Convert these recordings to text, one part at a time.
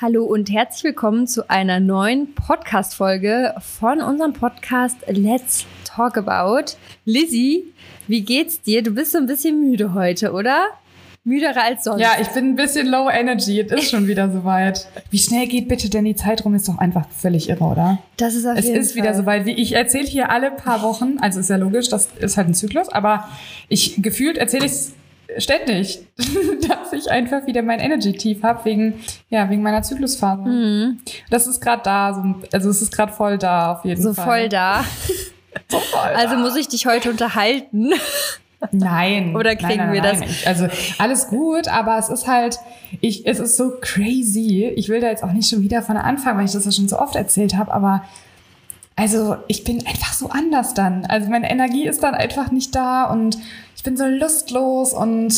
Hallo und herzlich willkommen zu einer neuen Podcast-Folge von unserem Podcast Let's Talk About. Lizzie, wie geht's dir? Du bist so ein bisschen müde heute, oder? Müderer als sonst. Ja, ich bin ein bisschen low energy. Es ist schon wieder soweit. Wie schnell geht bitte denn die Zeit rum? Ist doch einfach völlig irre, oder? Das ist auf Es jeden ist Fall. wieder soweit. Wie ich erzähle hier alle paar Wochen, also ist ja logisch, das ist halt ein Zyklus, aber ich gefühlt erzähle ich es ständig, dass ich einfach wieder mein Energy-Tief habe wegen, ja, wegen meiner Zyklusphase. Mhm. Das ist gerade da, so, also es ist gerade voll da auf jeden so Fall. voll da. So voll Also da. muss ich dich heute unterhalten. Nein. Oder kriegen nein, nein, wir nein. das? Ich, also alles gut, aber es ist halt, ich, es ist so crazy. Ich will da jetzt auch nicht schon wieder von Anfang, weil ich das ja schon so oft erzählt habe, aber also ich bin einfach so anders dann. Also meine Energie ist dann einfach nicht da und bin so lustlos und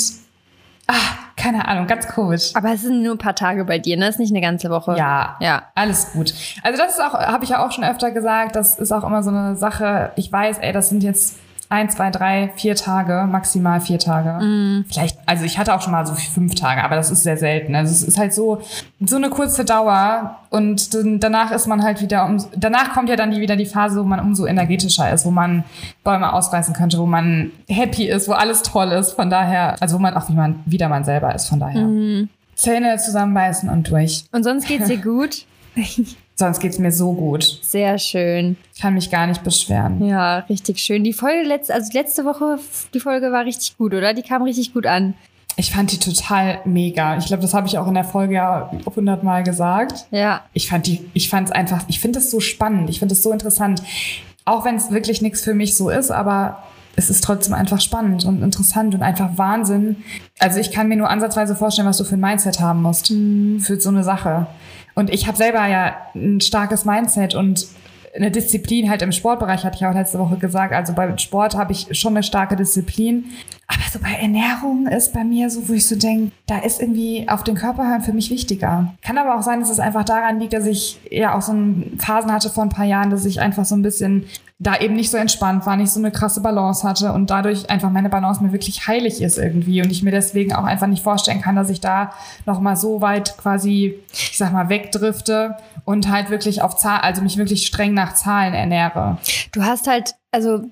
ah, keine Ahnung, ganz komisch. Aber es sind nur ein paar Tage bei dir, ne? Ist nicht eine ganze Woche. Ja, Ja. alles gut. Also das ist auch, habe ich ja auch schon öfter gesagt, das ist auch immer so eine Sache. Ich weiß, ey, das sind jetzt ein, zwei, drei, vier Tage, maximal vier Tage. Vielleicht, also ich hatte auch schon mal so fünf Tage, aber das ist sehr selten. Also es ist halt so, so eine kurze Dauer und dann, danach ist man halt wieder, um, danach kommt ja dann die, wieder die Phase, wo man umso energetischer ist, wo man Bäume ausreißen könnte, wo man happy ist, wo alles toll ist. Von daher, also wo man auch wie man, wieder man selber ist, von daher. Zähne zusammenbeißen und durch. Und sonst geht's dir gut? Sonst geht's mir so gut. Sehr schön. Ich kann mich gar nicht beschweren. Ja, richtig schön. Die Folge letzte, also letzte Woche, die Folge war richtig gut, oder? Die kam richtig gut an. Ich fand die total mega. Ich glaube, das habe ich auch in der Folge ja hundertmal gesagt. Ja. Ich fand die, ich fand es einfach, ich finde es so spannend, ich finde es so interessant. Auch wenn es wirklich nichts für mich so ist, aber es ist trotzdem einfach spannend und interessant und einfach Wahnsinn. Also ich kann mir nur ansatzweise vorstellen, was du für ein Mindset haben musst für so eine Sache. Und ich habe selber ja ein starkes Mindset und eine Disziplin halt im Sportbereich, hatte ich auch letzte Woche gesagt. Also beim Sport habe ich schon eine starke Disziplin. Aber so bei Ernährung ist bei mir so, wo ich so denke, da ist irgendwie auf den Körper hören für mich wichtiger. Kann aber auch sein, dass es einfach daran liegt, dass ich ja auch so Phasen hatte vor ein paar Jahren, dass ich einfach so ein bisschen da eben nicht so entspannt war, nicht so eine krasse Balance hatte und dadurch einfach meine Balance mir wirklich heilig ist irgendwie und ich mir deswegen auch einfach nicht vorstellen kann, dass ich da noch mal so weit quasi, ich sag mal, wegdrifte und halt wirklich auf Zahl, also mich wirklich streng nach Zahlen ernähre. Du hast halt, also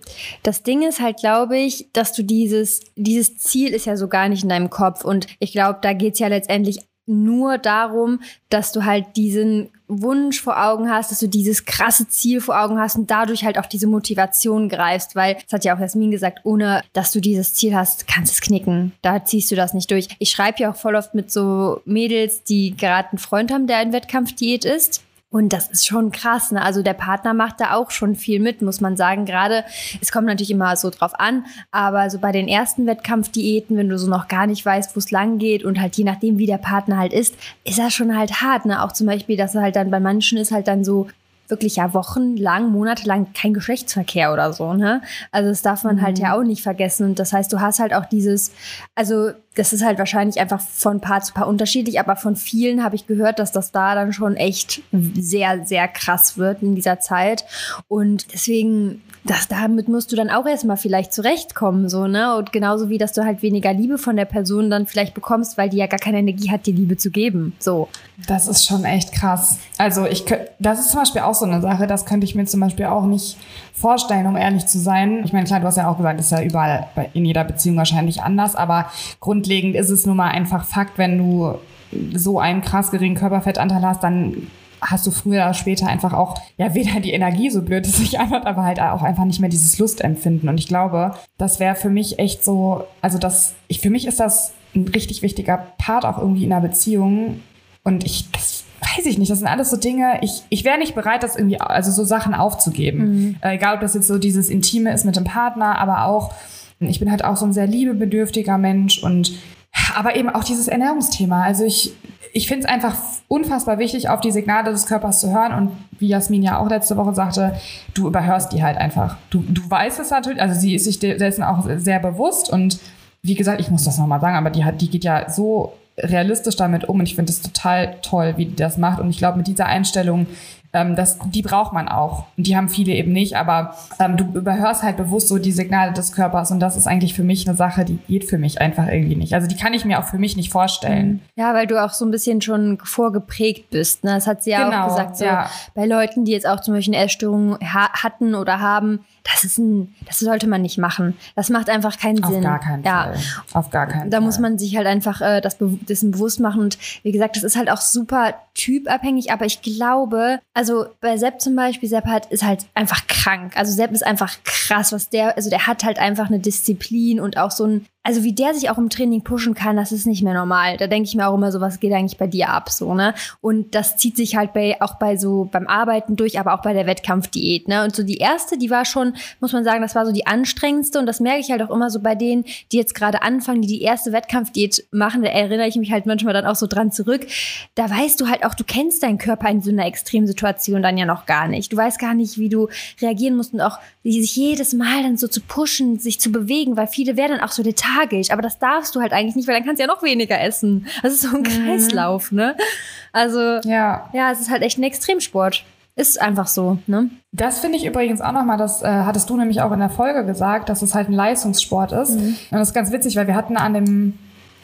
das Ding ist halt, glaube ich, dass du dieses, dieses Ziel ist ja so gar nicht in deinem Kopf. Und ich glaube, da geht's ja letztendlich nur darum, dass du halt diesen Wunsch vor Augen hast, dass du dieses krasse Ziel vor Augen hast und dadurch halt auch diese Motivation greifst, weil, das hat ja auch Jasmin gesagt, ohne dass du dieses Ziel hast, kannst es knicken. Da ziehst du das nicht durch. Ich schreibe ja auch voll oft mit so Mädels, die gerade einen Freund haben, der in Wettkampfdiät ist. Und das ist schon krass. Ne? Also der Partner macht da auch schon viel mit, muss man sagen. Gerade, es kommt natürlich immer so drauf an, aber so bei den ersten Wettkampfdiäten, wenn du so noch gar nicht weißt, wo es lang geht und halt je nachdem, wie der Partner halt ist, ist das schon halt hart. Ne? Auch zum Beispiel, dass er halt dann bei manchen ist halt dann so wirklich ja wochenlang, monatelang kein Geschlechtsverkehr oder so, ne? Also das darf man halt ja auch nicht vergessen. Und das heißt, du hast halt auch dieses, also das ist halt wahrscheinlich einfach von Paar zu Paar unterschiedlich, aber von vielen habe ich gehört, dass das da dann schon echt sehr, sehr krass wird in dieser Zeit. Und deswegen, das, damit musst du dann auch erstmal vielleicht zurechtkommen, so, ne? Und genauso wie, dass du halt weniger Liebe von der Person dann vielleicht bekommst, weil die ja gar keine Energie hat, dir Liebe zu geben. So. Das ist schon echt krass. Also ich, das ist zum Beispiel auch so eine Sache, das könnte ich mir zum Beispiel auch nicht vorstellen, um ehrlich zu sein. Ich meine, klar, du hast ja auch gesagt, ist ja überall in jeder Beziehung wahrscheinlich anders, aber grundlegend ist es nun mal einfach Fakt, wenn du so einen krass geringen Körperfettanteil hast, dann hast du früher oder später einfach auch, ja, weder die Energie, so blöd es sich anhört, aber halt auch einfach nicht mehr dieses Lustempfinden. Und ich glaube, das wäre für mich echt so, also das, ich, für mich ist das ein richtig wichtiger Part auch irgendwie in einer Beziehung. Und ich, das weiß ich nicht, das sind alles so Dinge, ich, ich wäre nicht bereit, das irgendwie, also so Sachen aufzugeben. Äh, egal, ob das jetzt so dieses Intime ist mit dem Partner, aber auch, ich bin halt auch so ein sehr liebebedürftiger Mensch und aber eben auch dieses Ernährungsthema. Also ich, ich finde es einfach unfassbar wichtig, auf die Signale des Körpers zu hören. Und wie Jasmin ja auch letzte Woche sagte, du überhörst die halt einfach. Du, du weißt es natürlich, also sie ist sich dessen auch sehr bewusst. Und wie gesagt, ich muss das nochmal sagen, aber die, hat, die geht ja so realistisch damit um. Und ich finde es total toll, wie die das macht. Und ich glaube, mit dieser Einstellung ähm, das, die braucht man auch. Und die haben viele eben nicht, aber ähm, du überhörst halt bewusst so die Signale des Körpers und das ist eigentlich für mich eine Sache, die geht für mich einfach irgendwie nicht. Also die kann ich mir auch für mich nicht vorstellen. Mhm. Ja, weil du auch so ein bisschen schon vorgeprägt bist. Ne? Das hat sie ja genau, auch gesagt, so ja. bei Leuten, die jetzt auch zum Beispiel eine Essstörung ha hatten oder haben, das ist ein, das sollte man nicht machen. Das macht einfach keinen Sinn. Auf gar keinen ja. Fall. Auf gar keinen da Fall. muss man sich halt einfach äh, das dessen bewusst machen. Und wie gesagt, das ist halt auch super typabhängig, aber ich glaube, also bei Sepp zum Beispiel, Sepp hat, ist halt einfach krank. Also Sepp ist einfach krass, was der, also der hat halt einfach eine Disziplin und auch so ein also wie der sich auch im Training pushen kann, das ist nicht mehr normal. Da denke ich mir auch immer so, was geht eigentlich bei dir ab, so, ne? Und das zieht sich halt bei, auch bei so, beim Arbeiten durch, aber auch bei der Wettkampfdiät, ne? Und so die erste, die war schon, muss man sagen, das war so die anstrengendste und das merke ich halt auch immer so bei denen, die jetzt gerade anfangen, die die erste Wettkampfdiät machen, da erinnere ich mich halt manchmal dann auch so dran zurück. Da weißt du halt auch, du kennst deinen Körper in so einer Extremsituation dann ja noch gar nicht. Du weißt gar nicht, wie du reagieren musst und auch sich jedes Mal dann so zu pushen, sich zu bewegen, weil viele werden dann auch so Details lethargisch. Aber das darfst du halt eigentlich nicht, weil dann kannst du ja noch weniger essen. Das ist so ein mhm. Kreislauf, ne? Also, ja. ja, es ist halt echt ein Extremsport. Ist einfach so, ne? Das finde ich übrigens auch nochmal, das äh, hattest du nämlich auch in der Folge gesagt, dass es halt ein Leistungssport ist. Mhm. Und das ist ganz witzig, weil wir hatten an dem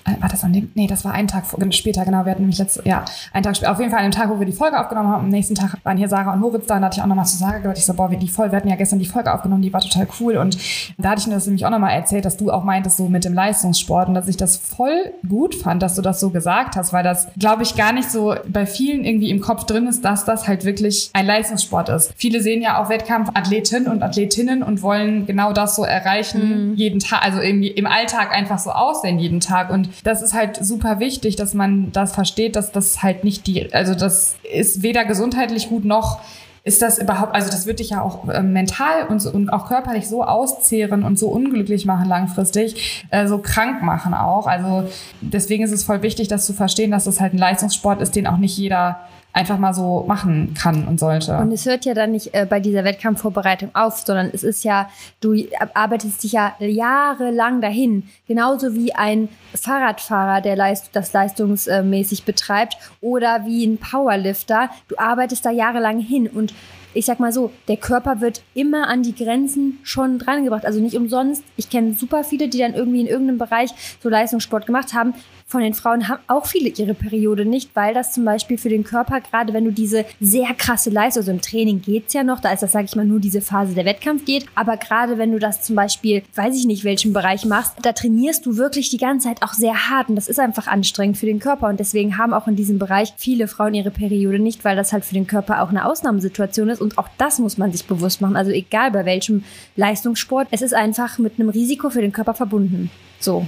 war das an dem, nee, das war ein Tag später, genau, wir hatten nämlich letzte, ja, einen Tag später, auf jeden Fall an dem Tag, wo wir die Folge aufgenommen haben, am nächsten Tag waren hier Sarah und Moritz da, und da hatte ich auch nochmal zu Sarah gehört, ich so, boah, wir, die Folge, wir hatten ja gestern die Folge aufgenommen, die war total cool und da hatte ich mir das nämlich auch nochmal erzählt, dass du auch meintest, so mit dem Leistungssport und dass ich das voll gut fand, dass du das so gesagt hast, weil das, glaube ich, gar nicht so bei vielen irgendwie im Kopf drin ist, dass das halt wirklich ein Leistungssport ist. Viele sehen ja auch Wettkampfathletinnen und Athletinnen und wollen genau das so erreichen, mhm. jeden Tag, also irgendwie im Alltag einfach so aussehen jeden Tag und das ist halt super wichtig, dass man das versteht, dass das halt nicht die, also das ist weder gesundheitlich gut noch ist das überhaupt, also das wird dich ja auch äh, mental und, so, und auch körperlich so auszehren und so unglücklich machen langfristig, äh, so krank machen auch. Also deswegen ist es voll wichtig, das zu verstehen, dass das halt ein Leistungssport ist, den auch nicht jeder einfach mal so machen kann und sollte. Und es hört ja dann nicht äh, bei dieser Wettkampfvorbereitung auf, sondern es ist ja, du arbeitest dich ja jahrelang dahin. Genauso wie ein Fahrradfahrer, der Leist das leistungsmäßig betreibt, oder wie ein Powerlifter. Du arbeitest da jahrelang hin und ich sag mal so, der Körper wird immer an die Grenzen schon drangebracht. Also nicht umsonst. Ich kenne super viele, die dann irgendwie in irgendeinem Bereich so Leistungssport gemacht haben, von den Frauen haben auch viele ihre Periode nicht, weil das zum Beispiel für den Körper, gerade wenn du diese sehr krasse Leistung, also im Training geht's ja noch, da ist das, sage ich mal, nur diese Phase der Wettkampf geht, aber gerade wenn du das zum Beispiel, weiß ich nicht, welchen Bereich machst, da trainierst du wirklich die ganze Zeit auch sehr hart und das ist einfach anstrengend für den Körper. Und deswegen haben auch in diesem Bereich viele Frauen ihre Periode nicht, weil das halt für den Körper auch eine Ausnahmesituation ist. Und auch das muss man sich bewusst machen, also egal bei welchem Leistungssport, es ist einfach mit einem Risiko für den Körper verbunden. So.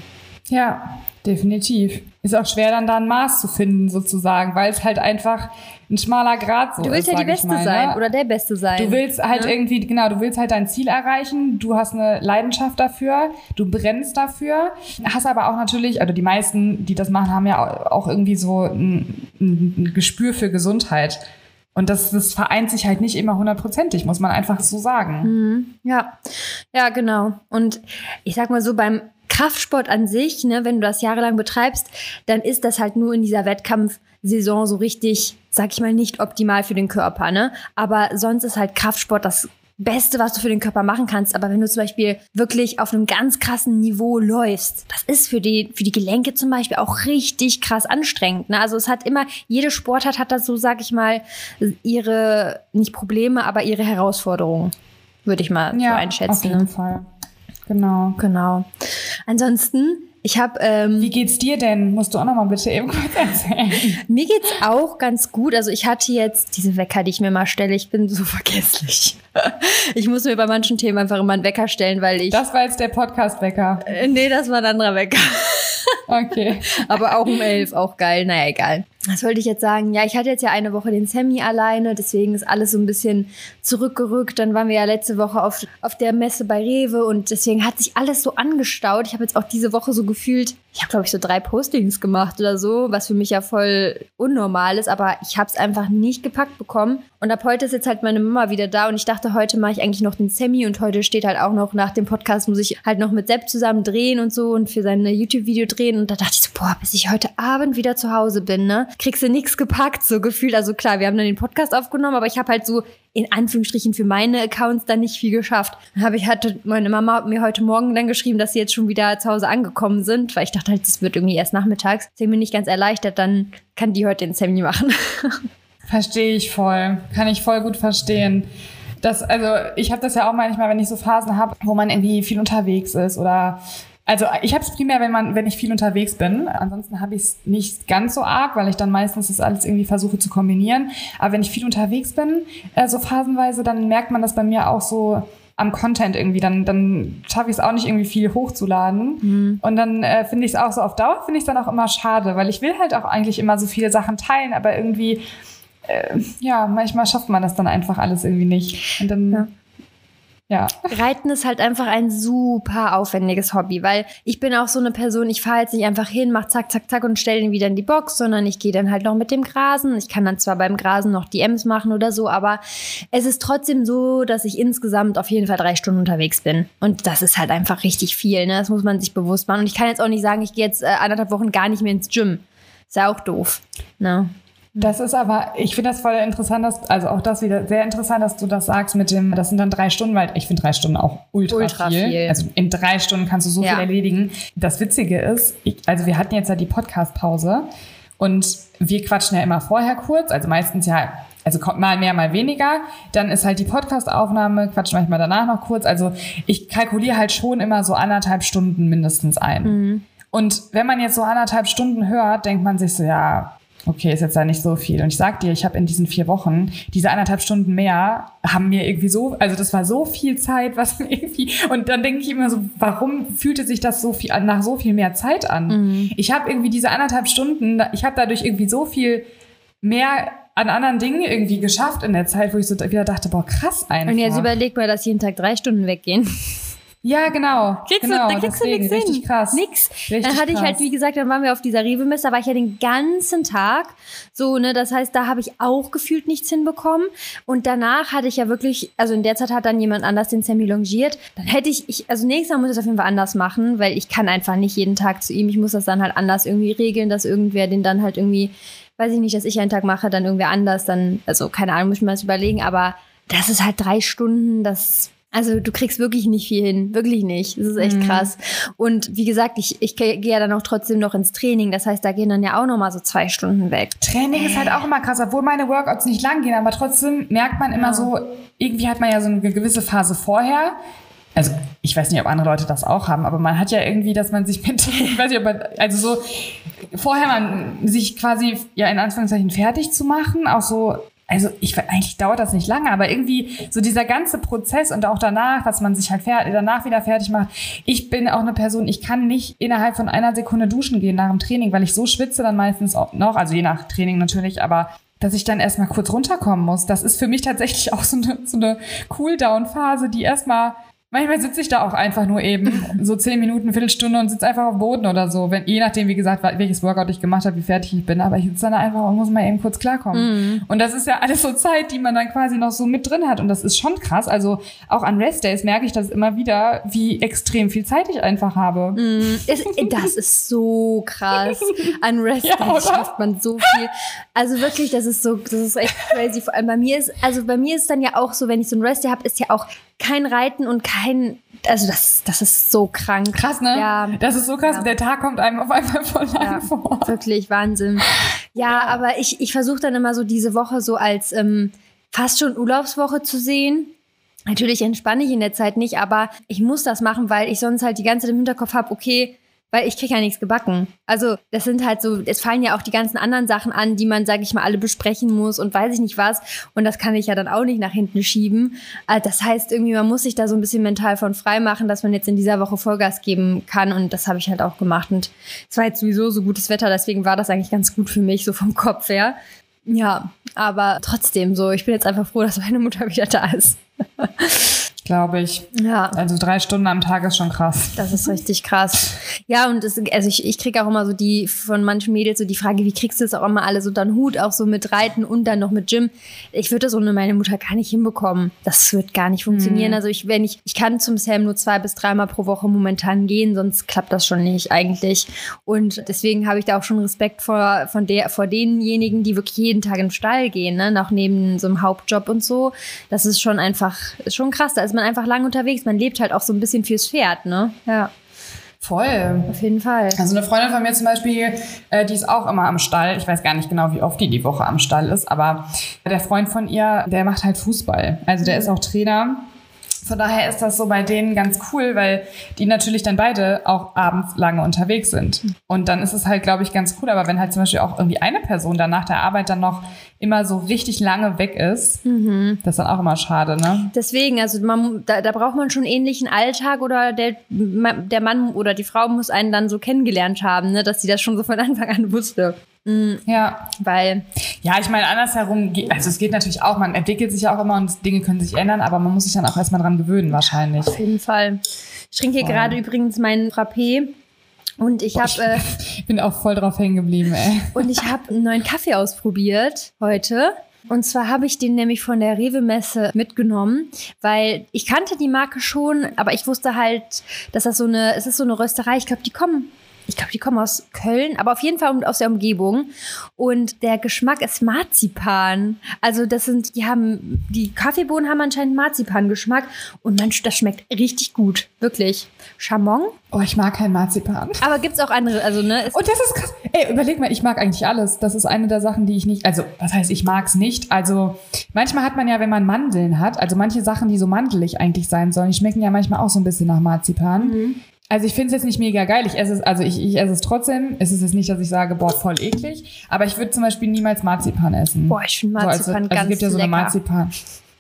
Ja, definitiv. Ist auch schwer, dann da ein Maß zu finden, sozusagen, weil es halt einfach ein schmaler Grad so ist. Du willst ist, ja die Beste mal, sein ne? oder der Beste sein. Du willst halt ja. irgendwie, genau, du willst halt dein Ziel erreichen, du hast eine Leidenschaft dafür, du brennst dafür, hast aber auch natürlich, also die meisten, die das machen, haben ja auch irgendwie so ein, ein Gespür für Gesundheit. Und das, das vereint sich halt nicht immer hundertprozentig, muss man einfach so sagen. Mhm. Ja, ja, genau. Und ich sag mal so, beim Kraftsport an sich, ne, wenn du das jahrelang betreibst, dann ist das halt nur in dieser Wettkampfsaison so richtig, sag ich mal, nicht optimal für den Körper, ne? Aber sonst ist halt Kraftsport das Beste, was du für den Körper machen kannst. Aber wenn du zum Beispiel wirklich auf einem ganz krassen Niveau läufst, das ist für die, für die Gelenke zum Beispiel auch richtig krass anstrengend. Ne? Also es hat immer, jede Sportart hat da so, sag ich mal, ihre, nicht Probleme, aber ihre Herausforderungen. Würde ich mal ja, so einschätzen. Auf jeden ne? Fall. Genau. Genau. Ansonsten, ich habe. Ähm, Wie geht's dir denn? Musst du auch noch mal bitte eben kurz erzählen. mir geht's auch ganz gut. Also ich hatte jetzt diese Wecker, die ich mir mal stelle. Ich bin so vergesslich. ich muss mir bei manchen Themen einfach immer einen Wecker stellen, weil ich. Das war jetzt der Podcast-Wecker. Äh, nee, das war ein anderer Wecker. okay. Aber auch um elf, auch geil. Naja, egal. Was wollte ich jetzt sagen? Ja, ich hatte jetzt ja eine Woche den Sammy alleine, deswegen ist alles so ein bisschen zurückgerückt. Dann waren wir ja letzte Woche auf, auf der Messe bei Rewe und deswegen hat sich alles so angestaut. Ich habe jetzt auch diese Woche so gefühlt ich habe, glaube ich, so drei Postings gemacht oder so, was für mich ja voll unnormal ist, aber ich habe es einfach nicht gepackt bekommen. Und ab heute ist jetzt halt meine Mama wieder da und ich dachte, heute mache ich eigentlich noch den Semi und heute steht halt auch noch nach dem Podcast, muss ich halt noch mit Sepp zusammen drehen und so und für sein YouTube-Video drehen. Und da dachte ich so, boah, bis ich heute Abend wieder zu Hause bin, ne, kriegst du nichts gepackt, so gefühlt. Also klar, wir haben dann den Podcast aufgenommen, aber ich habe halt so in Anführungsstrichen für meine Accounts dann nicht viel geschafft. Dann habe ich hatte meine Mama mir heute Morgen dann geschrieben, dass sie jetzt schon wieder zu Hause angekommen sind, weil ich dachte halt, das wird irgendwie erst nachmittags. Deswegen bin ich ganz erleichtert, dann kann die heute den Semi machen. Verstehe ich voll. Kann ich voll gut verstehen. Das, also ich habe das ja auch manchmal, wenn ich so Phasen habe, wo man irgendwie viel unterwegs ist oder also ich habe es primär, wenn man, wenn ich viel unterwegs bin. Ansonsten habe ich es nicht ganz so arg, weil ich dann meistens das alles irgendwie versuche zu kombinieren. Aber wenn ich viel unterwegs bin, äh, so phasenweise, dann merkt man das bei mir auch so am Content irgendwie. Dann, dann schaffe ich es auch nicht irgendwie viel hochzuladen. Mhm. Und dann äh, finde ich es auch so auf Dauer, finde ich es dann auch immer schade, weil ich will halt auch eigentlich immer so viele Sachen teilen, aber irgendwie, äh, ja, manchmal schafft man das dann einfach alles irgendwie nicht. Und dann. Ja ja. Reiten ist halt einfach ein super aufwendiges Hobby, weil ich bin auch so eine Person, ich fahre jetzt nicht einfach hin, mach zack, zack, zack und stelle ihn wieder in die Box, sondern ich gehe dann halt noch mit dem Grasen. Ich kann dann zwar beim Grasen noch DMs machen oder so, aber es ist trotzdem so, dass ich insgesamt auf jeden Fall drei Stunden unterwegs bin. Und das ist halt einfach richtig viel, ne? Das muss man sich bewusst machen. Und ich kann jetzt auch nicht sagen, ich gehe jetzt äh, anderthalb Wochen gar nicht mehr ins Gym. Ist ja auch doof. Ne? Das ist aber, ich finde das voll interessant, dass, also auch das wieder sehr interessant, dass du das sagst mit dem, das sind dann drei Stunden, weil ich finde drei Stunden auch ultra, ultra viel. viel. Also in drei Stunden kannst du so ja. viel erledigen. Das Witzige ist, ich, also wir hatten jetzt ja die Podcast-Pause und wir quatschen ja immer vorher kurz, also meistens ja, also kommt mal mehr, mal weniger. Dann ist halt die Podcast-Aufnahme, quatschen manchmal danach noch kurz. Also ich kalkuliere halt schon immer so anderthalb Stunden mindestens ein. Mhm. Und wenn man jetzt so anderthalb Stunden hört, denkt man sich so, ja, okay, ist jetzt da nicht so viel. Und ich sag dir, ich habe in diesen vier Wochen diese anderthalb Stunden mehr haben mir irgendwie so, also das war so viel Zeit, was irgendwie und dann denke ich immer so, warum fühlte sich das so viel nach so viel mehr Zeit an? Mhm. Ich habe irgendwie diese anderthalb Stunden, ich habe dadurch irgendwie so viel mehr an anderen Dingen irgendwie geschafft in der Zeit, wo ich so wieder dachte, boah, krass einfach. Und jetzt überleg mal, dass jeden Tag drei Stunden weggehen. Ja, genau. Kriegst genau, du, da kriegst deswegen, du nichts hin. krass. Nix. Richtig dann hatte krass. ich halt, wie gesagt, dann waren wir auf dieser Rewe-Messe, da war ich ja den ganzen Tag. So, ne, das heißt, da habe ich auch gefühlt nichts hinbekommen. Und danach hatte ich ja wirklich, also in der Zeit hat dann jemand anders den Semi longiert. Dann hätte ich, ich also nächstes Mal muss ich es auf jeden Fall anders machen, weil ich kann einfach nicht jeden Tag zu ihm. Ich muss das dann halt anders irgendwie regeln, dass irgendwer den dann halt irgendwie, weiß ich nicht, dass ich einen Tag mache, dann irgendwer anders, dann, also keine Ahnung, muss ich mir das überlegen, aber das ist halt drei Stunden, das also du kriegst wirklich nicht viel hin, wirklich nicht. Das ist echt mhm. krass. Und wie gesagt, ich, ich gehe ja dann auch trotzdem noch ins Training. Das heißt, da gehen dann ja auch noch mal so zwei Stunden weg. Training äh. ist halt auch immer krass, obwohl meine Workouts nicht lang gehen, aber trotzdem merkt man immer ja. so, irgendwie hat man ja so eine gewisse Phase vorher. Also ich weiß nicht, ob andere Leute das auch haben, aber man hat ja irgendwie, dass man sich mit, ich weiß nicht, ob man, also so vorher man sich quasi ja in Anführungszeichen fertig zu machen, auch so also ich eigentlich dauert das nicht lange, aber irgendwie so dieser ganze Prozess und auch danach, dass man sich halt fertig, danach wieder fertig macht. Ich bin auch eine Person, ich kann nicht innerhalb von einer Sekunde duschen gehen nach dem Training, weil ich so schwitze dann meistens auch noch, also je nach Training natürlich, aber dass ich dann erstmal kurz runterkommen muss. Das ist für mich tatsächlich auch so eine, so eine Cooldown-Phase, die erstmal Manchmal sitze ich da auch einfach nur eben so zehn Minuten, Viertelstunde und sitze einfach auf dem Boden oder so. Wenn, je nachdem, wie gesagt, welches Workout ich gemacht habe, wie fertig ich bin. Aber ich sitze dann einfach und muss mal eben kurz klarkommen. Mhm. Und das ist ja alles so Zeit, die man dann quasi noch so mit drin hat. Und das ist schon krass. Also auch an Restdays merke ich das immer wieder, wie extrem viel Zeit ich einfach habe. Mhm. Das ist so krass. An Restdays ja, schafft man so viel. Also wirklich, das ist so, das ist echt crazy. Vor allem bei mir ist, also bei mir ist dann ja auch so, wenn ich so ein Restday habe, ist ja auch kein Reiten und kein, also das, das ist so krank. Krass, ne? Ja. Das ist so krass. Ja. Der Tag kommt einem auf einmal voll lang ja, vor. Wirklich Wahnsinn. Ja, ja. aber ich, ich versuche dann immer so diese Woche so als ähm, fast schon Urlaubswoche zu sehen. Natürlich entspanne ich in der Zeit nicht, aber ich muss das machen, weil ich sonst halt die ganze Zeit im Hinterkopf habe, okay, weil ich kriege ja nichts gebacken. Also das sind halt so, es fallen ja auch die ganzen anderen Sachen an, die man, sage ich mal, alle besprechen muss und weiß ich nicht was. Und das kann ich ja dann auch nicht nach hinten schieben. Äh, das heißt, irgendwie, man muss sich da so ein bisschen mental von frei machen, dass man jetzt in dieser Woche Vollgas geben kann. Und das habe ich halt auch gemacht. Und es war jetzt sowieso so gutes Wetter, deswegen war das eigentlich ganz gut für mich, so vom Kopf her. Ja, aber trotzdem so, ich bin jetzt einfach froh, dass meine Mutter wieder da ist. glaube ich. Ja. Also drei Stunden am Tag ist schon krass. Das ist richtig krass. Ja, und das, also ich, ich kriege auch immer so die von manchen Mädels so die Frage, wie kriegst du es auch immer alle so dann Hut, auch so mit Reiten und dann noch mit Gym. Ich würde das ohne meine Mutter gar nicht hinbekommen. Das wird gar nicht funktionieren. Mhm. Also ich, wenn ich, ich kann zum Sam nur zwei bis dreimal pro Woche momentan gehen, sonst klappt das schon nicht eigentlich. Und deswegen habe ich da auch schon Respekt vor, von der, vor denjenigen, die wirklich jeden Tag in den Stall gehen, ne? Noch neben so einem Hauptjob und so. Das ist schon einfach, ist schon krass. Da ist man einfach lang unterwegs. Man lebt halt auch so ein bisschen fürs Pferd, ne? Ja, Voll. auf jeden Fall. Also eine Freundin von mir zum Beispiel, äh, die ist auch immer am Stall. Ich weiß gar nicht genau, wie oft die die Woche am Stall ist, aber der Freund von ihr, der macht halt Fußball. Also der ist auch Trainer. Von daher ist das so bei denen ganz cool, weil die natürlich dann beide auch abends lange unterwegs sind. Und dann ist es halt, glaube ich, ganz cool. Aber wenn halt zum Beispiel auch irgendwie eine Person dann nach der Arbeit dann noch immer so richtig lange weg ist, das ist dann auch immer schade, ne? Deswegen, also man, da, da braucht man schon ähnlichen Alltag oder der, der Mann oder die Frau muss einen dann so kennengelernt haben, ne, dass sie das schon so von Anfang an wusste. Ja. Weil, Ja, ich meine, andersherum, also es geht natürlich auch, man entwickelt sich ja auch immer und Dinge können sich ändern, aber man muss sich dann auch erstmal dran gewöhnen, wahrscheinlich. auf jeden Fall. Ich trinke hier gerade übrigens meinen Frappé und ich habe äh, Ich bin auch voll drauf hängen geblieben, ey. und ich habe einen neuen Kaffee ausprobiert heute. Und zwar habe ich den nämlich von der Rewe-Messe mitgenommen, weil ich kannte die Marke schon, aber ich wusste halt, dass das so eine, es ist so eine Rösterei. Ich glaube, die kommen, ich glaube, die kommen aus Köln, aber auf jeden Fall aus der Umgebung. Und der Geschmack ist Marzipan. Also das sind, die haben, die Kaffeebohnen haben anscheinend Marzipan-Geschmack und man, das schmeckt richtig gut, wirklich. Chamon. Oh, ich mag kein Marzipan. Aber gibt's auch andere, also ne? Es, Und das ist krass. Ey, überleg mal, ich mag eigentlich alles. Das ist eine der Sachen, die ich nicht, also, was heißt, ich mag's nicht. Also, manchmal hat man ja, wenn man Mandeln hat, also manche Sachen, die so mandelig eigentlich sein sollen, die schmecken ja manchmal auch so ein bisschen nach Marzipan. Also ich finde es jetzt nicht mega geil. Ich esse es, also ich, ich esse es trotzdem. Es ist jetzt nicht, dass ich sage, boah, voll eklig. Aber ich würde zum Beispiel niemals Marzipan essen. boah, ich finde so, also, Marzipan also ganz es gibt ja so lecker. eine Marzipan.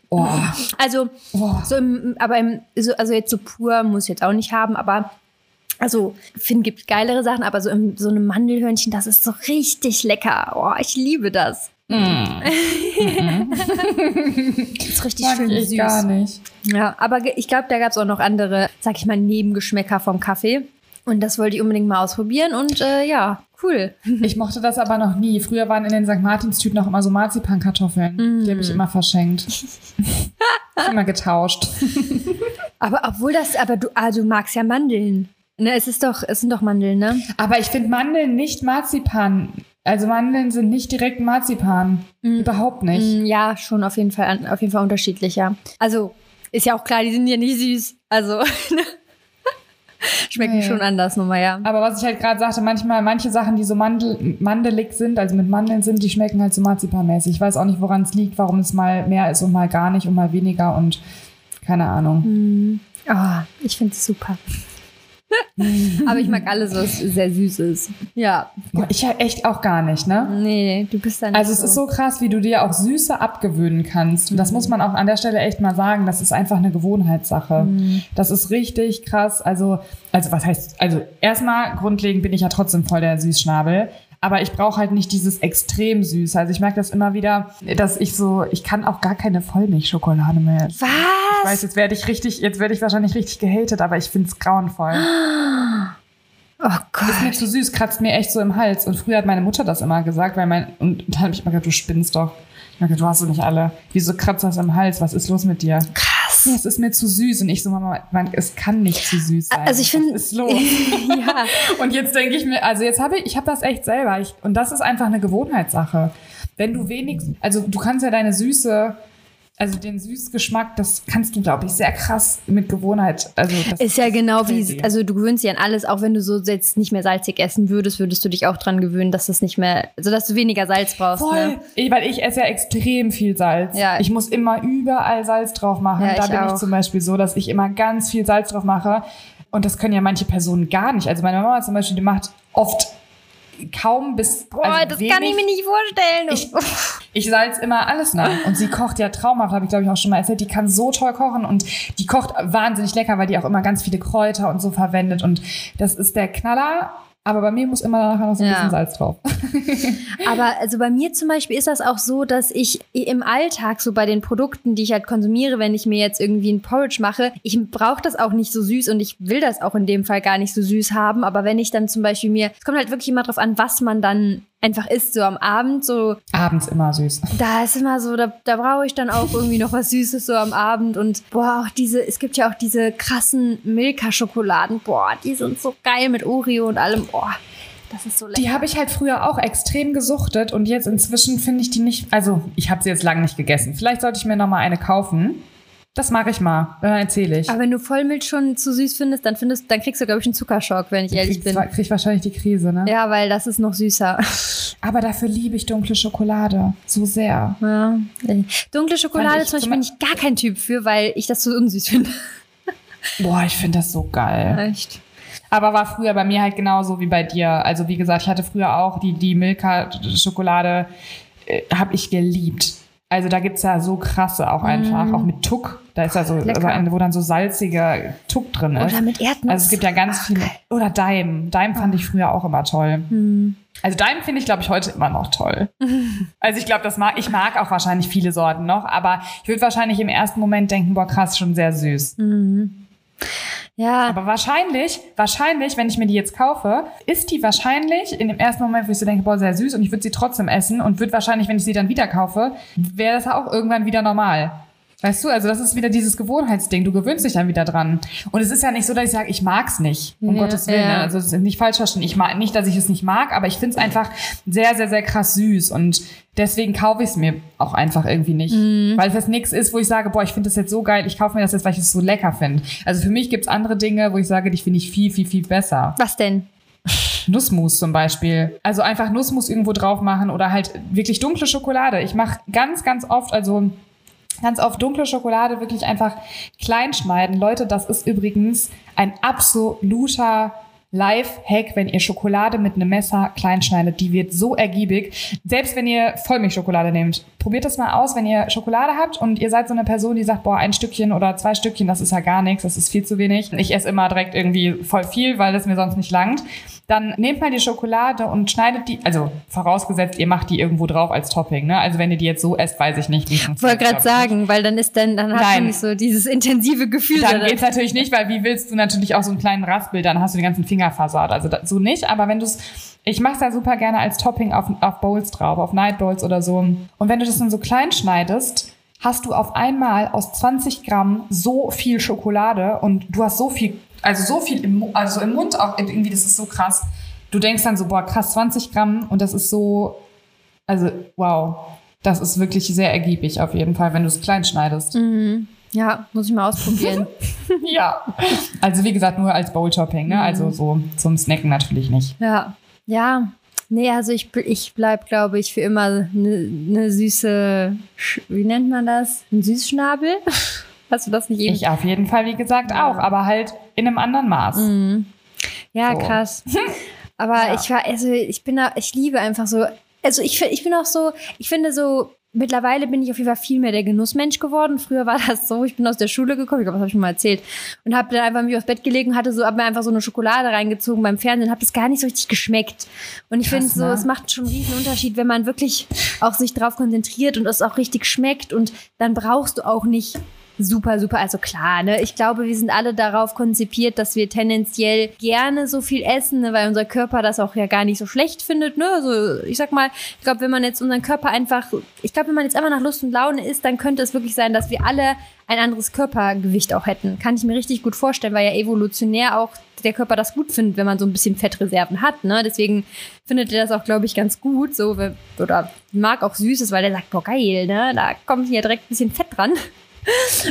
Oh, Also, oh. so im, aber im, so, also jetzt so pur muss ich jetzt auch nicht haben, aber also, finde, gibt geilere Sachen, aber so, im, so eine Mandelhörnchen, das ist so richtig lecker. Oh, ich liebe das. Das ist richtig Mag schön ich süß. gar nicht. Ja, aber ich glaube, da gab es auch noch andere, sag ich mal, Nebengeschmäcker vom Kaffee. Und das wollte ich unbedingt mal ausprobieren und äh, ja, cool. Ich mochte das aber noch nie. Früher waren in den St. Martins-Tüten auch immer so Marzipankartoffeln. Die habe ich immer verschenkt. immer getauscht. Aber obwohl das, aber du, ah, du magst ja Mandeln. Ne, es ist doch, es sind doch Mandeln, ne? Aber ich finde Mandeln nicht Marzipan. Also Mandeln sind nicht direkt Marzipan. Überhaupt nicht. Mm, Ja, schon auf jeden Fall, auf jeden Fall unterschiedlich, ja. Also, ist ja auch klar, die sind ja nicht süß. Also, schmecken Nee. schon anders nochmal, ja. Aber was ich halt gerade sagte, manchmal, manche Sachen, die so mandel, mandelig sind, also mit Mandeln sind, die schmecken halt so marzipanmäßig. Ich weiß auch nicht, woran es liegt, warum es mal mehr ist und mal gar nicht und mal weniger und keine Ahnung. Oh, ich finde es super. Aber ich mag alles, was sehr süß ist. Ja. Ich ja echt auch gar nicht, ne? Nee, du bist da nicht Also es ist so krass, wie du dir auch Süße abgewöhnen kannst. Und das muss man auch an der Stelle echt mal sagen. Das ist einfach eine Gewohnheitssache. Das ist richtig krass. Also, also was heißt, also erstmal grundlegend bin ich ja trotzdem voll der Süßschnabel. Aber ich brauche halt nicht dieses extrem süß. Also ich merke das immer wieder, dass ich so, ich kann auch gar keine Vollmilchschokolade mehr. essen. Ich Was? weiß, jetzt werde ich richtig, jetzt werde ich wahrscheinlich richtig gehatet, aber ich find's grauenvoll. Oh Ist mir Gott. zu süß, kratzt mir echt so im Hals. Und früher hat meine Mutter das immer gesagt, weil mein, und da habe ich immer gesagt, du spinnst doch. Gesagt, du hast doch nicht alle. Wieso kratzt das im Hals? Was ist los mit dir? Krass. Ja, es ist mir zu süß. Und ich so, Mama, man, es kann nicht zu süß sein. Also ich finde- ist los? ja. und jetzt denke ich mir, also jetzt habe ich, ich habe das echt selber. Ich, und das ist einfach eine Gewohnheitssache. Wenn du wenig, also du kannst ja deine Süße, also den Süßgeschmack, das kannst du, glaube ich, sehr krass mit Gewohnheit. Also das Ist ja genau crazy. wie, also du gewöhnst dich an alles, auch wenn du so jetzt nicht mehr salzig essen würdest, würdest du dich auch dran gewöhnen, dass das nicht mehr, also dass du weniger Salz brauchst. Voll. Ne? Ich, weil ich esse ja extrem viel Salz. Ja. Ich muss immer überall Salz drauf machen. Ja, da bin auch. ich zum Beispiel so, dass ich immer ganz viel Salz drauf mache. Und das können ja manche Personen gar nicht. Also meine Mama zum Beispiel, die macht oft kaum bis. Boah, also das wenig. kann ich mir nicht vorstellen. Ich, ich salz immer alles nach. Und sie kocht ja traumhaft, habe ich glaube ich auch schon mal erzählt. Die kann so toll kochen und die kocht wahnsinnig lecker, weil die auch immer ganz viele Kräuter und so verwendet. Und das ist der Knaller. Aber bei mir muss immer nachher noch so ein Ja. bisschen Salz drauf. Aber also bei mir zum Beispiel ist das auch so, dass ich im Alltag so bei den Produkten, die ich halt konsumiere, wenn ich mir jetzt irgendwie ein Porridge mache, ich brauche das auch nicht so süß und ich will das auch in dem Fall gar nicht so süß haben. Aber wenn ich dann zum Beispiel mir, es kommt halt wirklich immer drauf an, was man dann einfach isst, so am Abend, so Abends immer süß. da ist immer so, da, da brauche ich dann auch irgendwie noch was Süßes so am Abend und boah, auch diese, es gibt ja auch diese krassen Milka-Schokoladen, boah, die sind so geil mit Oreo und allem, boah, das ist so lecker. Die habe ich halt früher auch extrem gesuchtet und jetzt inzwischen finde ich die nicht. Also, ich habe sie jetzt lange nicht gegessen. Vielleicht sollte ich mir noch mal eine kaufen. Das mache ich mal. Dann erzähle ich. Aber wenn du Vollmilch schon zu süß findest, dann findest, dann kriegst du, glaube ich, einen Zuckerschock, wenn ich ehrlich bin. zwar- krieg wahrscheinlich die Krise, ne? Ja, weil das ist noch süßer. Aber dafür liebe ich dunkle Schokolade so sehr. Ja. Dunkle Schokolade zum Beispiel bin ich gar kein Typ für, weil ich das so unsüß finde. Boah, ich finde das so geil. Echt. Aber war früher bei mir halt genauso wie bei dir. Also wie gesagt, ich hatte früher auch die, die Milka-Schokolade, äh, habe ich geliebt. Also da gibt's ja so krasse auch einfach, auch mit Tuck. Da ist ja so, Lecker. also eine, wo dann so salziger Tuck drin ist. Oder mit Erdnuss. Also es gibt ja ganz viele. Oder Daim. Daim fand ich früher auch immer toll. Hm. Also Daim finde ich, glaube ich, heute immer noch toll. Also ich glaube, das mag, ich mag auch wahrscheinlich viele Sorten noch, aber ich würde wahrscheinlich im ersten Moment denken, boah, krass, schon sehr süß. Ja, Aber wahrscheinlich, wahrscheinlich, wenn ich mir die jetzt kaufe, ist die wahrscheinlich in dem ersten Moment, wo ich so denke, boah, sehr süß und ich würde sie trotzdem essen und wird wahrscheinlich, wenn ich sie dann wieder kaufe, wäre das auch irgendwann wieder normal. Weißt du, also das ist wieder dieses Gewohnheitsding. Du gewöhnst dich dann wieder dran. Und es ist ja nicht so, dass ich sage, ich mag's nicht. Um Ja, Gottes Willen. ja. Ne? Also es ist nicht falsch verstehen. Ich mag nicht, dass ich es nicht mag, aber ich finde es einfach sehr, sehr, sehr krass süß. Und deswegen kaufe ich es mir auch einfach irgendwie nicht. Mhm. Weil es jetzt nichts ist, wo ich sage, boah, ich finde das jetzt so geil, ich kaufe mir das jetzt, weil ich es so lecker finde. Also für mich gibt's andere Dinge, wo ich sage, die finde ich viel, viel, viel besser. was denn? Nussmus zum Beispiel. Also einfach Nussmus irgendwo drauf machen oder halt wirklich dunkle Schokolade. Ich mache ganz, ganz oft, also ganz oft dunkle Schokolade wirklich einfach klein schneiden. Leute, das ist übrigens ein absoluter Life-Hack, wenn ihr Schokolade mit einem Messer klein schneidet. Die wird so ergiebig. Selbst wenn ihr Vollmilchschokolade nehmt. Probiert das mal aus, wenn ihr Schokolade habt und ihr seid so eine Person, die sagt, boah, ein Stückchen oder zwei Stückchen, das ist ja gar nichts, das ist viel zu wenig. Ich esse immer direkt irgendwie voll viel, weil das mir sonst nicht langt. Dann nehmt mal die Schokolade und schneidet die, also vorausgesetzt, ihr macht die irgendwo drauf als Topping. Ne? Also wenn ihr die jetzt so esst, weiß ich nicht. wie Ich wollte gerade sagen, weil dann ist dann, dann hast Nein. du nicht so dieses intensive Gefühl. Dann sondern- geht's natürlich nicht, weil wie willst du natürlich auch so einen kleinen Raspel, dann hast du den ganzen Finger versaut. Also da, so nicht, aber wenn du es, ich mache es ja super gerne als Topping auf, auf Bowls drauf, auf Night Bowls oder so. Und wenn du das dann so klein schneidest, hast du auf einmal aus 20 Gramm so viel Schokolade und du hast so viel, also so viel im, also im Mund auch irgendwie, das ist so krass. Du denkst dann so, boah, krass, 20 Gramm und das ist so, also wow. Das ist wirklich sehr ergiebig auf jeden Fall, wenn du es klein schneidest. ja, muss ich mal ausprobieren. Ja. Also wie gesagt, nur als Bowl-Topping, ne? Also so zum Snacken natürlich nicht. ja, ja. Nee, also ich, ich bleib, glaube ich, für immer eine ne süße, wie nennt man das? Ein Süßschnabel? Hast du das nicht eben? Ich auf jeden Fall, wie gesagt, auch, aber halt in einem anderen Maß. Ja, So. krass. Aber Ja. ich war, also ich bin da, ich liebe einfach so, also ich, ich bin auch so, ich finde so, mittlerweile bin ich auf jeden Fall viel mehr der Genussmensch geworden. Früher war das so, ich bin aus der Schule gekommen, ich glaube, das habe ich schon mal erzählt, und habe dann einfach mich aufs Bett gelegen, hatte so, hab mir einfach so eine Schokolade reingezogen beim Fernsehen, habe das gar nicht so richtig geschmeckt. Und ich finde so, ne? es macht schon einen riesen Unterschied, wenn man wirklich auch sich drauf konzentriert und es auch richtig schmeckt und dann brauchst du auch nicht super, super, also klar, ne? Ich glaube, wir sind alle darauf konzipiert, dass wir tendenziell gerne so viel essen, ne? weil unser Körper das auch ja gar nicht so schlecht findet, ne? Also ich sag mal, ich glaube, wenn man jetzt unseren Körper einfach, ich glaube, wenn man jetzt einfach nach Lust und Laune isst, dann könnte es wirklich sein, dass wir alle ein anderes Körpergewicht auch hätten. Kann ich mir richtig gut vorstellen, weil ja evolutionär auch der Körper das gut findet, wenn man so ein bisschen Fettreserven hat, ne? Deswegen findet er das auch, glaube ich, ganz gut, so, oder mag auch Süßes, weil der sagt, boah, geil, ne? Da kommt hier direkt ein bisschen Fett dran.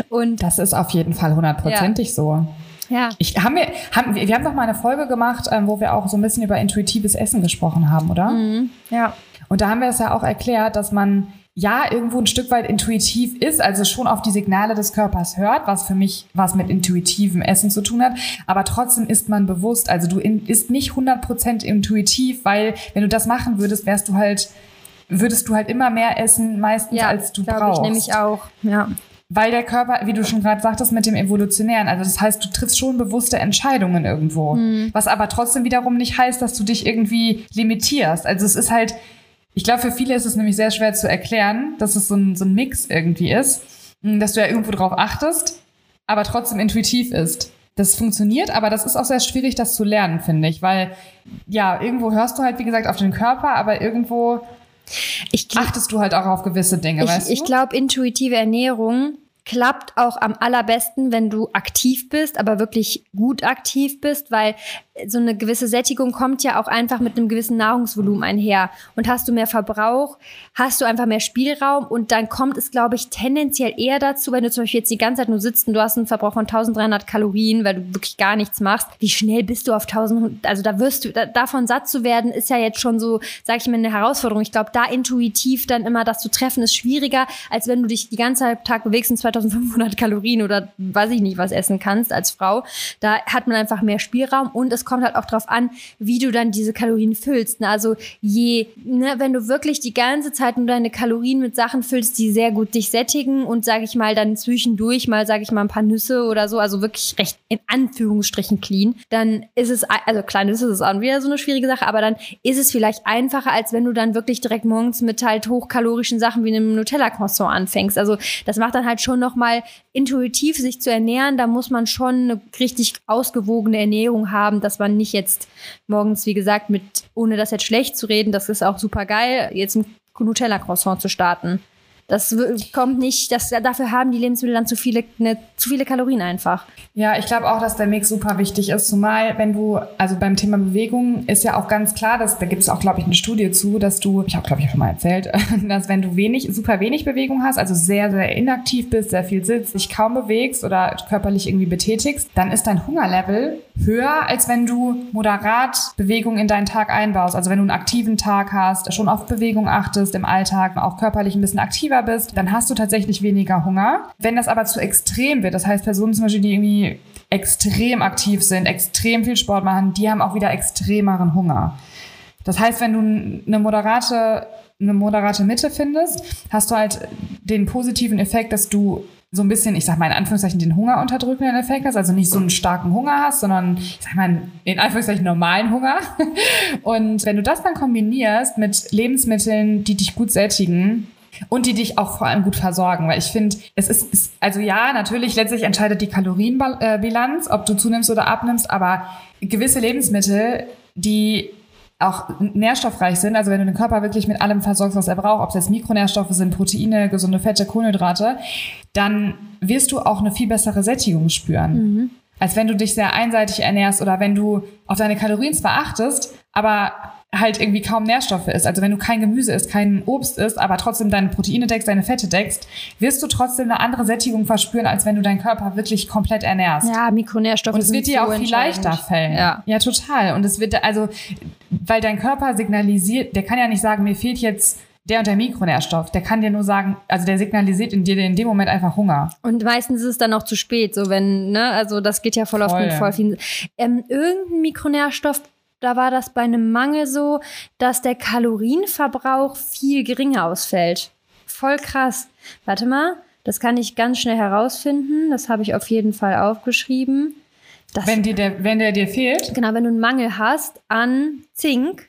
Und Das ist auf jeden Fall hundertprozentig so. ja, Ich, haben wir, haben, wir haben doch mal eine Folge gemacht, ähm, wo wir auch so ein bisschen über intuitives Essen gesprochen haben, oder? ja. Und da haben wir es ja auch erklärt, dass man ja irgendwo ein Stück weit intuitiv ist, also schon auf die Signale des Körpers hört, was für mich was mit intuitivem Essen zu tun hat, aber trotzdem ist man bewusst, also du in, ist nicht 100% intuitiv, weil wenn du das machen würdest, wärst du halt würdest du halt immer mehr essen meistens Ja, als du brauchst. ich nämlich auch. Ja. Weil der Körper, wie du schon gerade sagtest, mit dem Evolutionären, also das heißt, du triffst schon bewusste Entscheidungen irgendwo. Mhm. Was aber trotzdem wiederum nicht heißt, dass du dich irgendwie limitierst. Also es ist halt, ich glaube, für viele ist es nämlich sehr schwer zu erklären, dass es so ein, so ein Mix irgendwie ist, hm, dass du ja irgendwo drauf achtest, aber trotzdem intuitiv ist. Das funktioniert, aber das ist auch sehr schwierig, das zu lernen, finde ich, weil ja, irgendwo hörst du halt, wie gesagt, auf den Körper, aber irgendwo ich achtest du halt auch auf gewisse Dinge, ich, weißt du? Ich glaube, intuitive Ernährung klappt auch am allerbesten, wenn du aktiv bist, aber wirklich gut aktiv bist, weil so eine gewisse Sättigung kommt ja auch einfach mit einem gewissen Nahrungsvolumen einher. Und hast du mehr Verbrauch, hast du einfach mehr Spielraum und dann kommt es, glaube ich, tendenziell eher dazu, wenn du zum Beispiel jetzt die ganze Zeit nur sitzt und du hast einen Verbrauch von 1300 Kalorien, weil du wirklich gar nichts machst. Wie schnell bist du auf 1000, also da wirst du, da, davon satt zu werden, ist ja jetzt schon so, sag ich mal, eine Herausforderung. Ich glaube, da intuitiv dann immer das zu treffen, ist schwieriger, als wenn du dich die ganze Zeit Tag bewegst und 2500 Kalorien oder weiß ich nicht was essen kannst als Frau. Da hat man einfach mehr Spielraum und es kommt halt auch drauf an, wie du dann diese Kalorien füllst. Ne? Also je, ne, wenn du wirklich die ganze Zeit nur deine Kalorien mit Sachen füllst, die sehr gut dich sättigen und sage ich mal dann zwischendurch mal, sage ich mal, ein paar Nüsse oder so, also wirklich recht in Anführungsstrichen clean, dann ist es, also Nüsse ist auch wieder so eine schwierige Sache, aber dann ist es vielleicht einfacher, als wenn du dann wirklich direkt morgens mit halt hochkalorischen Sachen wie einem Nutella-Croissant anfängst. Also das macht dann halt schon nochmal intuitiv sich zu ernähren, da muss man schon eine richtig ausgewogene Ernährung haben, dass man nicht jetzt morgens, wie gesagt, mit, ohne das jetzt schlecht zu reden, das ist auch super geil, jetzt ein Nutella-Croissant zu starten. Das kommt nicht, das, dafür haben die Lebensmittel dann zu viele, ne, zu viele Kalorien einfach. Ja, ich glaube auch, dass der Mix super wichtig ist. Zumal, wenn du, also beim Thema Bewegung ist ja auch ganz klar, dass, da gibt es auch, glaube ich, eine Studie zu, dass du, ich habe, glaube ich, schon mal erzählt, dass wenn du wenig, super wenig Bewegung hast, also sehr, sehr inaktiv bist, sehr viel sitzt, dich kaum bewegst oder körperlich irgendwie betätigst, dann ist dein Hungerlevel höher, als wenn du moderat Bewegung in deinen Tag einbaust. Also wenn du einen aktiven Tag hast, schon auf Bewegung achtest im Alltag, auch körperlich ein bisschen aktiver bist, dann hast du tatsächlich weniger Hunger. Wenn das aber zu extrem wird, das heißt Personen zum Beispiel, die irgendwie extrem aktiv sind, extrem viel Sport machen, die haben auch wieder extremeren Hunger. Das heißt, wenn du eine moderate, eine moderate Mitte findest, hast du halt den positiven Effekt, dass du so ein bisschen, ich sag mal in Anführungszeichen, den Hunger unterdrückenden Effekt hast, also nicht so einen starken Hunger hast, sondern ich sag mal in Anführungszeichen normalen Hunger. Und wenn du das dann kombinierst mit Lebensmitteln, die dich gut sättigen, und die dich auch vor allem gut versorgen, weil ich finde, es ist, ist, also ja, natürlich letztlich entscheidet die Kalorienbilanz, ob du zunimmst oder abnimmst, aber gewisse Lebensmittel, die auch nährstoffreich sind, also wenn du den Körper wirklich mit allem versorgst, was er braucht, ob es jetzt Mikronährstoffe sind, Proteine, gesunde Fette, Kohlenhydrate, dann wirst du auch eine viel bessere Sättigung spüren. Mhm. Als wenn du dich sehr einseitig ernährst oder wenn du auf deine Kalorien zwar achtest, aber halt irgendwie kaum Nährstoffe isst. Also wenn du kein Gemüse isst, kein Obst isst, aber trotzdem deine Proteine deckst, deine Fette deckst, wirst du trotzdem eine andere Sättigung verspüren, als wenn du deinen Körper wirklich komplett ernährst. Ja, Mikronährstoffe. Und es wird dir so auch viel leichter fallen. Ja. ja, total. Und es wird, also, weil dein Körper signalisiert, der kann ja nicht sagen, mir fehlt jetzt der und der Mikronährstoff, der kann dir nur sagen, also der signalisiert in dir in dem Moment einfach Hunger. Und meistens ist es dann auch zu spät, so wenn, ne, also das geht ja voll, voll. oft mit voll vielen. Ähm, irgendein Mikronährstoff da war das bei einem Mangel so, dass der Kalorienverbrauch viel geringer ausfällt. Voll krass. Warte mal, das kann ich ganz schnell herausfinden. Das habe ich auf jeden Fall aufgeschrieben. Das wenn, dir der, wenn der dir fehlt? Genau, wenn du einen Mangel hast an Zink,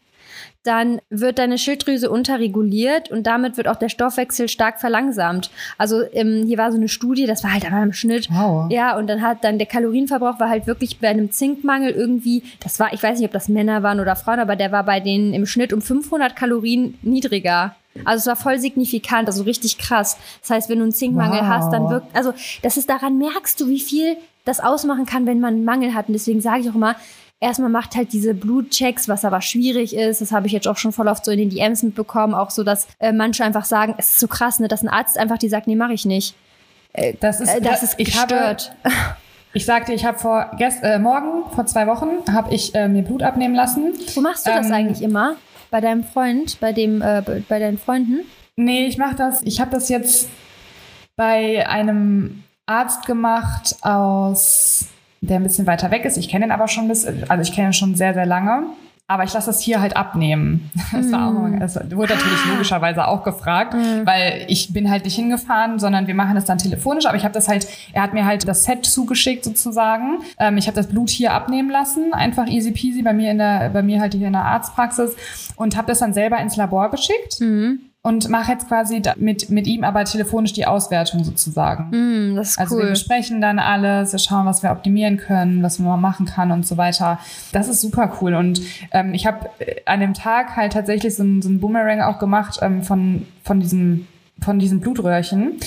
dann wird deine Schilddrüse unterreguliert und damit wird auch der Stoffwechsel stark verlangsamt. Also ähm, hier war so eine Studie, das war halt aber im Schnitt. Wow. Ja, und dann hat dann der Kalorienverbrauch war halt wirklich bei einem Zinkmangel irgendwie, das war, ich weiß nicht, ob das Männer waren oder Frauen, aber der war bei denen im Schnitt um 500 Kalorien niedriger. Also es war voll signifikant, also richtig krass. Das heißt, wenn du einen Zinkmangel wow. hast, dann wirkt, also das ist daran merkst du, wie viel das ausmachen kann, wenn man einen Mangel hat. Und deswegen sage ich auch immer, erstmal macht halt diese Blutchecks, was aber schwierig ist. Das habe ich jetzt auch schon voll oft so in den DMs mitbekommen. Auch so, dass äh, manche einfach sagen, es ist so krass, ne, dass ein Arzt einfach die sagt, nee, mache ich nicht. Äh, das ist, äh, das ist gestört. Habe, ich sagte, ich habe vor gest, äh, morgen, vor zwei Wochen, habe ich äh, mir Blut abnehmen lassen. Wo machst du das ähm, eigentlich immer? Bei deinem Freund, bei dem, äh, bei deinen Freunden? Nee, ich mache das, ich habe das jetzt bei einem Arzt gemacht aus der ein bisschen weiter weg ist. Ich kenne ihn aber schon bis, also ich kenne ihn schon sehr, sehr lange. aber ich lasse das hier halt abnehmen. Das, auch, Mm. das wurde natürlich logischerweise auch gefragt, weil ich bin halt nicht hingefahren, sondern wir machen das dann telefonisch. Aber ich habe das halt, er hat mir halt das Set zugeschickt sozusagen. Ähm, ich habe das Blut hier abnehmen lassen, einfach easy peasy bei mir in der, bei mir halt hier in der Arztpraxis und habe das dann selber ins Labor geschickt Mhm. Und mache jetzt quasi mit, mit ihm aber telefonisch die Auswertung sozusagen. Mm, das ist Also wir cool. besprechen dann alles, wir schauen, was wir optimieren können, was man machen kann und so weiter. Das ist super cool. Und ähm, ich habe an dem Tag halt tatsächlich so ein, so ein Boomerang auch gemacht ähm, von, von, diesem, von diesem Blutröhrchen.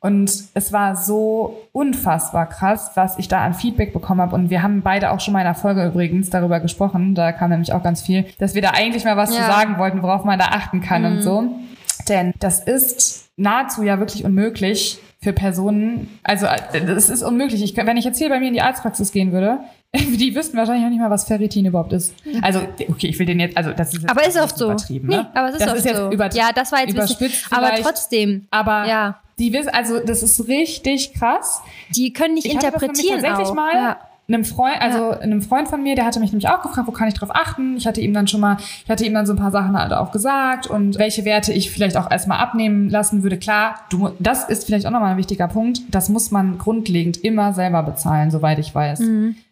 Und es war so unfassbar krass, was ich da an Feedback bekommen habe. Und wir haben beide auch schon mal in einer Folge übrigens darüber gesprochen, da kam nämlich auch ganz viel, dass wir da eigentlich mal was zu Ja. sagen wollten, worauf man da achten kann und so. Denn das ist nahezu ja wirklich unmöglich für Personen. Also es ist unmöglich. Ich, wenn ich jetzt hier bei mir in die Arztpraxis gehen würde, die wüssten wahrscheinlich auch nicht mal, was Ferritin überhaupt ist. Also okay, ich will den jetzt, also das ist jetzt Aber ist auch oft so. übertrieben. Nee, Ne? aber es ist das oft ist jetzt so. Über, ja, das war jetzt überspitzt aber trotzdem. Aber Ja. die wissen, also das ist richtig krass. Die können nicht Ich hatte das interpretieren tatsächlich auch. mal Ja. Einem Freund, also einem Freund von mir, der hatte mich nämlich auch gefragt, wo kann ich drauf achten? Ich hatte ihm dann schon mal, ich hatte ihm dann so ein paar Sachen halt auch gesagt und welche Werte ich vielleicht auch erstmal abnehmen lassen würde. Klar, du, das ist vielleicht auch nochmal ein wichtiger Punkt. Das muss man grundlegend immer selber bezahlen, soweit ich weiß.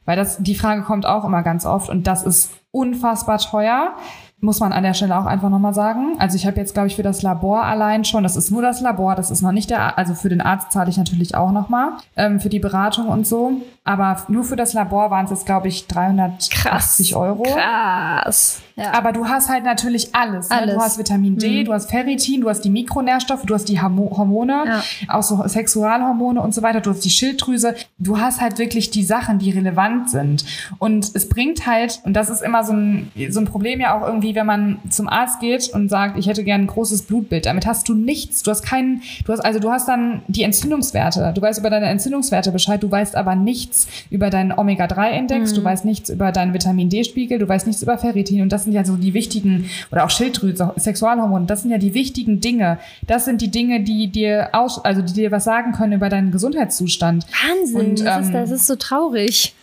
Weil das, die Frage kommt auch immer ganz oft und das ist unfassbar teuer. Muss man an der Stelle auch einfach nochmal sagen. Also ich habe jetzt, glaube ich, für das Labor allein schon, das ist nur das Labor, das ist noch nicht der, Ar- also für den Arzt zahle ich natürlich auch nochmal, ähm, für die Beratung und so. Aber nur für das Labor waren es jetzt, glaube ich, 380 Euro. Krass. Ja. Aber du hast halt natürlich alles. Ne? Alles. Du hast Vitamin D, du hast Ferritin, du hast die Mikronährstoffe, du hast die Hormo Hormone, Ja. auch so Sexualhormone und so weiter, du hast die Schilddrüse. Du hast halt wirklich die Sachen, die relevant sind. Und es bringt halt, und das ist immer so ein, so ein Problem ja auch irgendwie, wenn man zum Arzt geht und sagt, ich hätte gern ein großes Blutbild. Damit hast du nichts. Du hast keinen, du hast, also du hast dann die Entzündungswerte. Du weißt über deine Entzündungswerte Bescheid, du weißt aber nichts über deinen Omega-3-Index, du weißt nichts über deinen Vitamin D-Spiegel, du weißt nichts über Ferritin und das sind ja so die wichtigen, oder auch Schilddrüse, Sexualhormone, das sind ja die wichtigen Dinge. Das sind die Dinge, die dir aus, also die dir was sagen können über deinen Gesundheitszustand. Wahnsinn. Und, das, ist, ähm, das ist so traurig.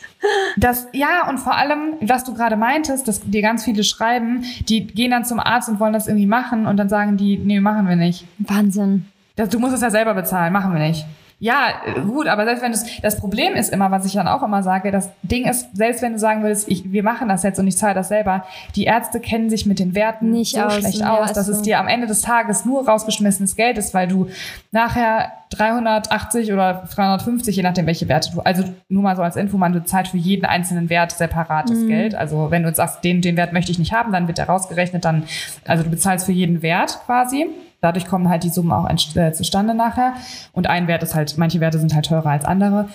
Das, ja, und vor allem, was du gerade meintest, dass dir ganz viele schreiben, die gehen dann zum Arzt und wollen das irgendwie machen und dann sagen die, nee, machen wir nicht. Wahnsinn. Das, du musst es ja selber bezahlen, machen wir nicht. Ja, gut, aber selbst wenn es, das Problem ist immer, was ich dann auch immer sage, das Ding ist, selbst wenn du sagen würdest, ich, wir machen das jetzt und ich zahle das selber, die Ärzte kennen sich mit den Werten Nicht so aus, schlecht aus, ist dass es dir am Ende des Tages nur rausgeschmissenes Geld ist, weil du nachher 380 oder 350, je nachdem welche Werte du, also nur mal so als Info, man bezahlt für jeden einzelnen Wert separates Mhm. Geld. Also wenn du jetzt sagst, den, den Wert möchte ich nicht haben, dann wird der rausgerechnet, dann, also du bezahlst für jeden Wert quasi. Dadurch kommen halt die Summen auch äh, zustande nachher. Und ein Wert ist halt, manche Werte sind halt teurer als andere.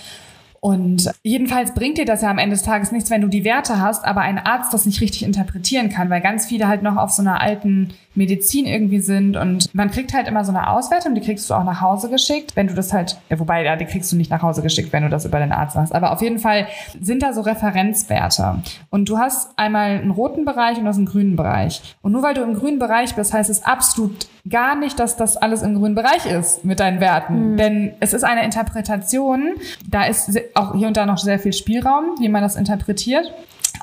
Und jedenfalls bringt dir das ja am Ende des Tages nichts, wenn du die Werte hast, aber ein Arzt das nicht richtig interpretieren kann, weil ganz viele halt noch auf so einer alten Medizin irgendwie sind und man kriegt halt immer so eine Auswertung, die kriegst du auch nach Hause geschickt, wenn du das halt, wobei, ja, die kriegst du nicht nach Hause geschickt, wenn du das über den Arzt machst, aber auf jeden Fall sind da so Referenzwerte und du hast einmal einen roten Bereich und du hast einen grünen Bereich und nur weil du im grünen Bereich bist, heißt es absolut gar nicht, dass das alles im grünen Bereich ist mit deinen Werten, denn es ist eine Interpretation, da ist auch hier und da noch sehr viel Spielraum, wie man das interpretiert.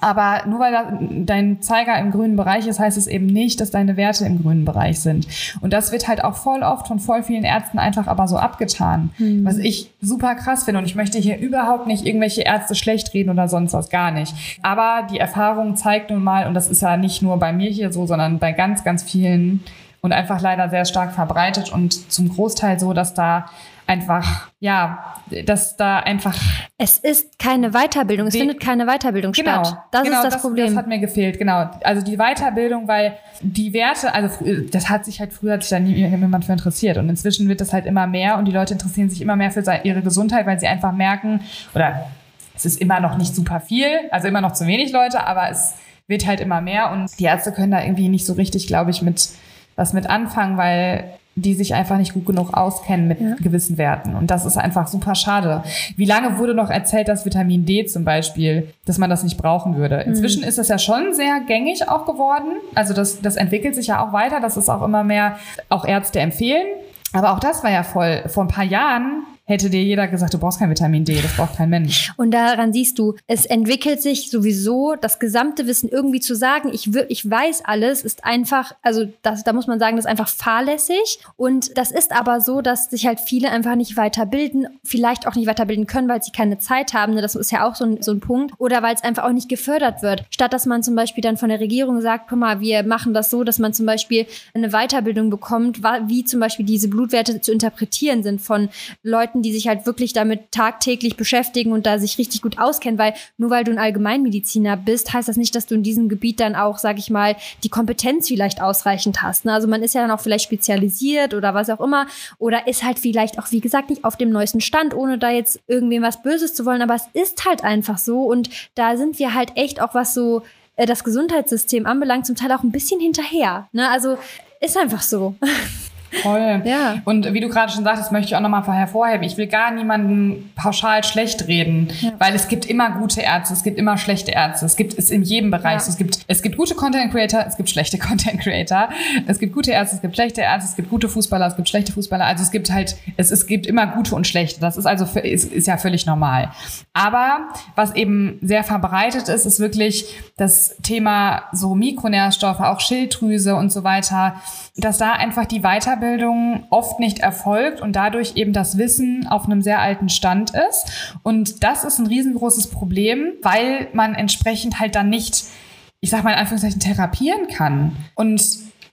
Aber nur weil dein Zeiger im grünen Bereich ist, heißt es eben nicht, dass deine Werte im grünen Bereich sind. Und das wird halt auch voll oft von voll vielen Ärzten einfach aber so abgetan. Was ich super krass finde. Und ich möchte hier überhaupt nicht irgendwelche Ärzte schlecht reden oder sonst was, gar nicht. Aber die Erfahrung zeigt nun mal, und das ist ja nicht nur bei mir hier so, sondern bei ganz, ganz vielen und einfach leider sehr stark verbreitet und zum Großteil so, dass da einfach, ja, dass da einfach Es ist keine Weiterbildung. Es findet keine Weiterbildung statt. Das genau, ist das, Problem. Das hat mir gefehlt, genau. Also die Weiterbildung, weil die Werte, also das hat sich halt früher hat sich da nie jemand für interessiert und inzwischen wird das halt immer mehr und die Leute interessieren sich immer mehr für ihre Gesundheit, weil sie einfach merken oder es ist immer noch nicht super viel, also immer noch zu wenig Leute, aber es wird halt immer mehr und die Ärzte können da irgendwie nicht so richtig, glaube ich, mit was mit anfangen, weil die sich einfach nicht gut genug auskennen mit gewissen Werten. Und das ist einfach super schade. Wie lange wurde noch erzählt, dass Vitamin D zum Beispiel, dass man das nicht brauchen würde? Inzwischen ist das ja schon sehr gängig auch geworden. Also das, das entwickelt sich ja auch weiter. Das ist auch immer mehr auch Ärzte empfehlen. Aber auch das war ja voll, vor ein paar Jahren hätte dir jeder gesagt, du brauchst kein Vitamin D, das braucht kein Mensch. Und daran siehst du, es entwickelt sich sowieso das gesamte Wissen irgendwie zu sagen, ich, ich weiß alles, ist einfach, also das, da muss man sagen, das ist einfach fahrlässig. Und das ist aber so, dass sich halt viele einfach nicht weiterbilden, vielleicht auch nicht weiterbilden können, weil sie keine Zeit haben. Ne? Das ist ja auch so ein, so ein Punkt. Oder weil es einfach auch nicht gefördert wird. Statt dass man zum Beispiel dann von der Regierung sagt, guck mal, wir machen das so, dass man zum Beispiel eine Weiterbildung bekommt, wie zum Beispiel diese Blutwerte zu interpretieren sind von Leuten, die sich halt wirklich damit tagtäglich beschäftigen und da sich richtig gut auskennen, weil nur weil du ein Allgemeinmediziner bist, heißt das nicht, dass du in diesem Gebiet dann auch, sag ich mal, die Kompetenz vielleicht ausreichend hast. Ne? Also man ist ja dann auch vielleicht spezialisiert oder was auch immer oder ist halt vielleicht auch, wie gesagt, nicht auf dem neuesten Stand, ohne da jetzt irgendwem was Böses zu wollen, aber es ist halt einfach so und da sind wir halt echt auch was so äh, das Gesundheitssystem anbelangt, zum Teil auch ein bisschen hinterher. Ne? Also ist einfach so. Voll. Ja. Und wie du gerade schon sagtest, möchte ich auch nochmal hervorheben. Ich will gar niemanden pauschal schlecht reden, ja. weil es gibt immer gute Ärzte, es gibt immer schlechte Ärzte. Es gibt es in jedem Bereich. Ja. Es gibt, es gibt gute Content Creator, es gibt schlechte Content Creator. Es gibt gute Ärzte, es gibt schlechte Ärzte, es gibt gute Fußballer, es gibt schlechte Fußballer. Also es gibt halt, es, es gibt immer gute und schlechte. Das ist also, ist, ist ja völlig normal. Aber was eben sehr verbreitet ist, ist wirklich das Thema so Mikronährstoffe, auch Schilddrüse und so weiter, dass da einfach die Weiterbildung Weiterbildung oft nicht erfolgt und dadurch eben das Wissen auf einem sehr alten Stand ist. Und das ist ein riesengroßes Problem, weil man entsprechend halt dann nicht, ich sag mal in Anführungszeichen, therapieren kann. Und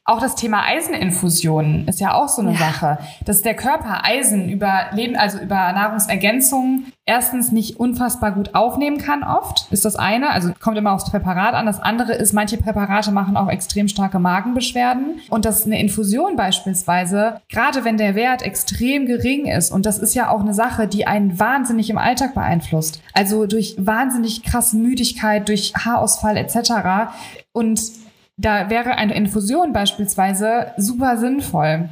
auch das Thema Eiseninfusionen ist ja auch so eine ja. Sache, dass der Körper Eisen über Leben, also über Nahrungsergänzungen erstens nicht unfassbar gut aufnehmen kann oft, ist das eine. Also kommt immer aufs Präparat an. Das andere ist, manche Präparate machen auch extrem starke Magenbeschwerden. Und dass eine Infusion beispielsweise, gerade wenn der Wert extrem gering ist, und das ist ja auch eine Sache, die einen wahnsinnig im Alltag beeinflusst. Also durch wahnsinnig krasse Müdigkeit, durch Haarausfall etc. Und da wäre eine Infusion beispielsweise super sinnvoll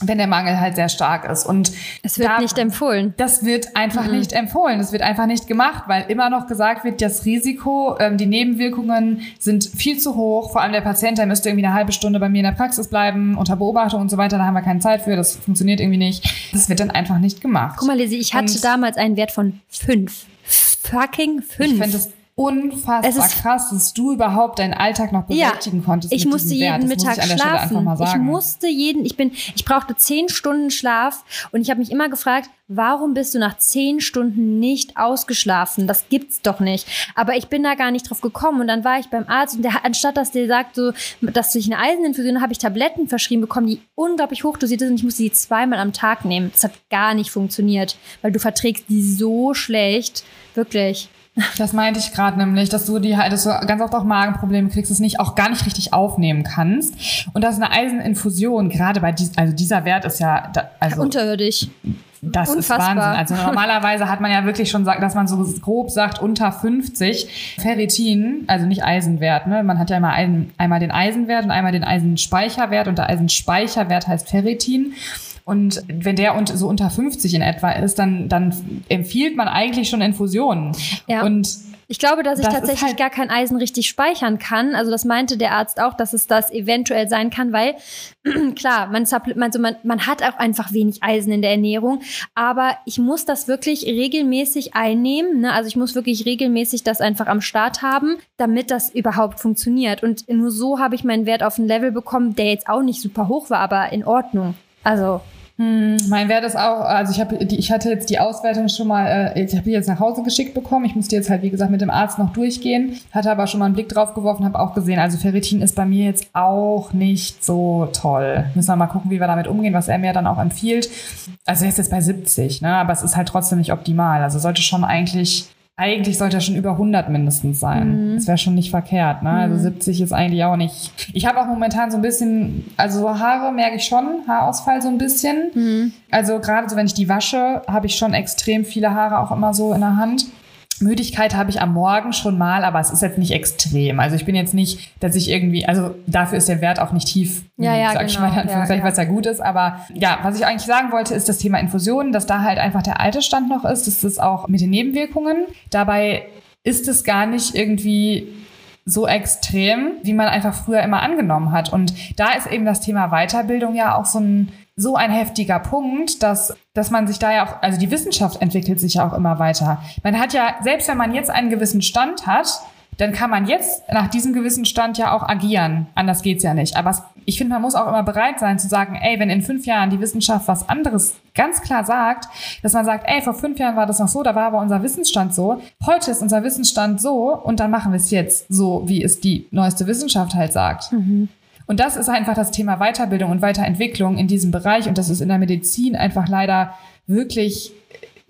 wenn der Mangel halt sehr stark ist. Und es wird da, nicht empfohlen. Das wird einfach mhm. nicht empfohlen. Das wird einfach nicht gemacht, weil immer noch gesagt wird, das Risiko, ähm, die Nebenwirkungen sind viel zu hoch. Vor allem der Patient, der müsste irgendwie eine halbe Stunde bei mir in der Praxis bleiben, unter Beobachtung und so weiter. Da haben wir keine Zeit für. Das funktioniert irgendwie nicht. Das wird dann einfach nicht gemacht. Guck mal, Lizzie, ich hatte und damals einen Wert von fünf. Fucking fünf. Ich finde unfassbar krass, dass du überhaupt deinen Alltag noch bewältigen ja, konntest. Ich musste jeden Mittag ich schlafen. Ich musste jeden, ich bin, ich brauchte zehn Stunden Schlaf und ich habe mich immer gefragt, warum bist du nach zehn Stunden nicht ausgeschlafen? Das gibt's doch nicht. Aber ich bin da gar nicht drauf gekommen und dann war ich beim Arzt und der, anstatt dass der sagt, so, dass ich eine Eiseninfusion habe ich Tabletten verschrieben bekommen, die unglaublich hochdosiert sind und ich musste die zweimal am Tag nehmen. Das hat gar nicht funktioniert, weil du verträgst die so schlecht. Wirklich. Das meinte ich gerade nämlich, dass du die halt, dass ganz oft auch Magenprobleme kriegst, es nicht auch gar nicht richtig aufnehmen kannst. Und dass eine Eiseninfusion, gerade bei dies, also dieser Wert ist ja da, also unterirdisch. Das Unfassbar. ist Wahnsinn. Also normalerweise hat man ja wirklich schon sagt, dass man so grob sagt unter 50 Ferritin, also nicht Eisenwert. Ne? Man hat ja immer ein, einmal den Eisenwert und einmal den Eisenspeicherwert und der Eisenspeicherwert heißt Ferritin. Und wenn der so unter 50 in etwa ist, dann, dann empfiehlt man eigentlich schon Infusionen. Ja. Und ich glaube, dass ich das tatsächlich halt gar kein Eisen richtig speichern kann. Also das meinte der Arzt auch, dass es das eventuell sein kann, weil klar, man, also man, man hat auch einfach wenig Eisen in der Ernährung, aber ich muss das wirklich regelmäßig einnehmen. Ne? Also ich muss wirklich regelmäßig das einfach am Start haben, damit das überhaupt funktioniert. Und nur so habe ich meinen Wert auf ein Level bekommen, der jetzt auch nicht super hoch war, aber in Ordnung. Also hm, mein Wert ist auch, also ich habe, ich hatte jetzt die Auswertung schon mal, äh, ich habe die jetzt nach Hause geschickt bekommen. Ich musste jetzt halt, wie gesagt, mit dem Arzt noch durchgehen, hatte aber schon mal einen Blick drauf geworfen, habe auch gesehen, also Ferritin ist bei mir jetzt auch nicht so toll. Müssen wir mal gucken, wie wir damit umgehen, was er mir dann auch empfiehlt. Also er ist jetzt bei 70, ne, aber es ist halt trotzdem nicht optimal. Also sollte schon eigentlich eigentlich sollte er schon über 100 mindestens sein. Mhm. Das wäre schon nicht verkehrt. Ne? Also 70 mhm. ist eigentlich auch nicht. Ich habe auch momentan so ein bisschen, also so Haare merke ich schon, Haarausfall so ein bisschen. Mhm. Also gerade so, wenn ich die wasche, habe ich schon extrem viele Haare auch immer so in der Hand. Müdigkeit habe ich am Morgen schon mal, aber es ist jetzt nicht extrem. Also ich bin jetzt nicht, dass ich irgendwie, also dafür ist der Wert auch nicht tief, ja, ja, sag genau. ich mal, ja, ja. was ja gut ist. Aber ja, was ich eigentlich sagen wollte, ist das Thema Infusionen, dass da halt einfach der alte Stand noch ist. Das ist auch mit den Nebenwirkungen. Dabei ist es gar nicht irgendwie so extrem, wie man einfach früher immer angenommen hat. Und da ist eben das Thema Weiterbildung ja auch so ein so ein heftiger Punkt, dass, dass man sich da ja auch, also die Wissenschaft entwickelt sich ja auch immer weiter. Man hat ja, selbst wenn man jetzt einen gewissen Stand hat, dann kann man jetzt nach diesem gewissen Stand ja auch agieren. Anders geht's ja nicht. Aber ich finde, man muss auch immer bereit sein zu sagen, ey, wenn in fünf Jahren die Wissenschaft was anderes ganz klar sagt, dass man sagt, ey, vor fünf Jahren war das noch so, da war aber unser Wissensstand so, heute ist unser Wissensstand so und dann machen wir es jetzt so, wie es die neueste Wissenschaft halt sagt. Mhm. Und das ist einfach das Thema Weiterbildung und Weiterentwicklung in diesem Bereich. Und das ist in der Medizin einfach leider wirklich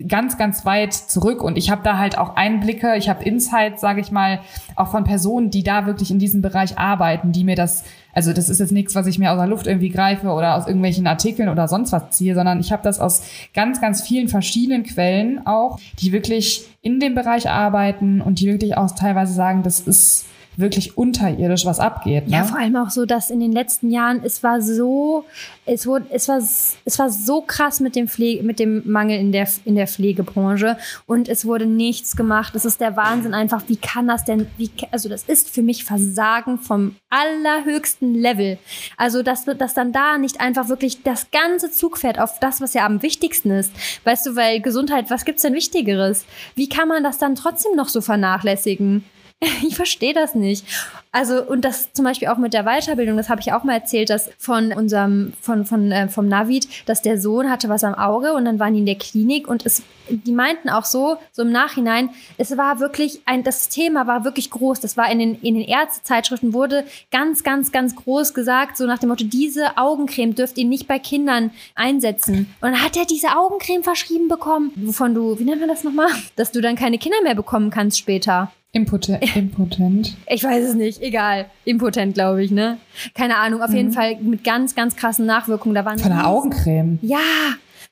ganz, ganz weit zurück und ich habe da halt auch Einblicke, ich habe Insights, sage ich mal, auch von Personen, die da wirklich in diesem Bereich arbeiten, die mir das, also das ist jetzt nichts, was ich mir aus der Luft irgendwie greife oder aus irgendwelchen Artikeln oder sonst was ziehe, sondern ich habe das aus ganz, ganz vielen verschiedenen Quellen auch, die wirklich in dem Bereich arbeiten und die wirklich auch teilweise sagen, das ist wirklich unterirdisch was abgeht. Ne? Ja, vor allem auch so, dass in den letzten Jahren, es war so, es wurde, es war, es war so krass mit dem Pflege, mit dem Mangel in der, in der Pflegebranche und es wurde nichts gemacht. Es ist der Wahnsinn einfach. Wie kann das denn, wie, also das ist für mich Versagen vom allerhöchsten Level. Also, dass, dass dann da nicht einfach wirklich das ganze Zug fährt auf das, was ja am wichtigsten ist. Weißt du, weil Gesundheit, was gibt's denn Wichtigeres? Wie kann man das dann trotzdem noch so vernachlässigen? Ich verstehe das nicht. Also, und das zum Beispiel auch mit der Weiterbildung, das habe ich auch mal erzählt, dass von unserem, von, von, äh, vom Navid, dass der Sohn hatte was am Auge und dann waren die in der Klinik und es, die meinten auch so, so im Nachhinein, es war wirklich ein, das Thema war wirklich groß. Das war in den, in den Ärztezeitschriften wurde ganz, ganz, ganz groß gesagt, so nach dem Motto, diese Augencreme dürft ihr nicht bei Kindern einsetzen. Und dann hat er diese Augencreme verschrieben bekommen, wovon du, wie nennt man das nochmal? Dass du dann keine Kinder mehr bekommen kannst später. Impotent. Impotent. Ich weiß es nicht, egal. Impotent, glaube ich, ne? Keine Ahnung, auf mhm. jeden Fall mit ganz, ganz krassen Nachwirkungen. Da waren Von der Augencreme. Ja,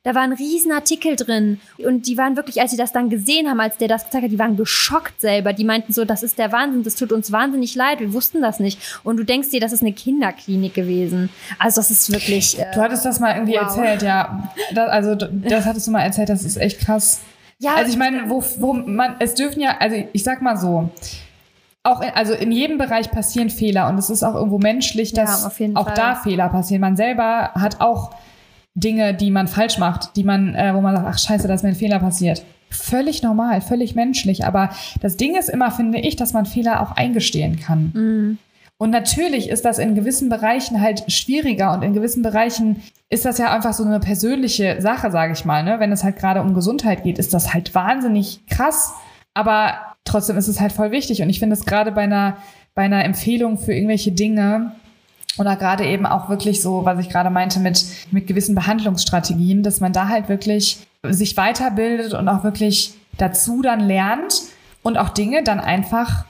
da waren riesen Artikel drin. Und die waren wirklich, als sie das dann gesehen haben, als der das gezeigt hat, die waren geschockt selber. Die meinten so, das ist der Wahnsinn, das tut uns wahnsinnig leid, wir wussten das nicht. Und du denkst dir, das ist eine Kinderklinik gewesen. Also das ist wirklich. Äh, du hattest das mal irgendwie wow. erzählt, ja. Das, also das hattest du mal erzählt, das ist echt krass. Ja, also ich meine, wo, wo man, es dürfen ja, also ich sag mal so, auch in, also in jedem Bereich passieren Fehler und es ist auch irgendwo menschlich, dass ja, auch Fall. da Fehler passieren. Man selber hat auch Dinge, die man falsch macht, die man, äh, wo man sagt, ach scheiße, da ist mir ein Fehler passiert. Völlig normal, völlig menschlich. Aber das Ding ist immer, finde ich, dass man Fehler auch eingestehen kann. Mhm. Und natürlich ist das in gewissen Bereichen halt schwieriger und in gewissen Bereichen ist das ja einfach so eine persönliche Sache, sage ich mal. Ne? Wenn es halt gerade um Gesundheit geht, ist das halt wahnsinnig krass. Aber trotzdem ist es halt voll wichtig. Und ich finde es gerade bei einer, bei einer Empfehlung für irgendwelche Dinge oder gerade eben auch wirklich so, was ich gerade meinte mit, mit gewissen Behandlungsstrategien, dass man da halt wirklich sich weiterbildet und auch wirklich dazu dann lernt und auch Dinge dann einfach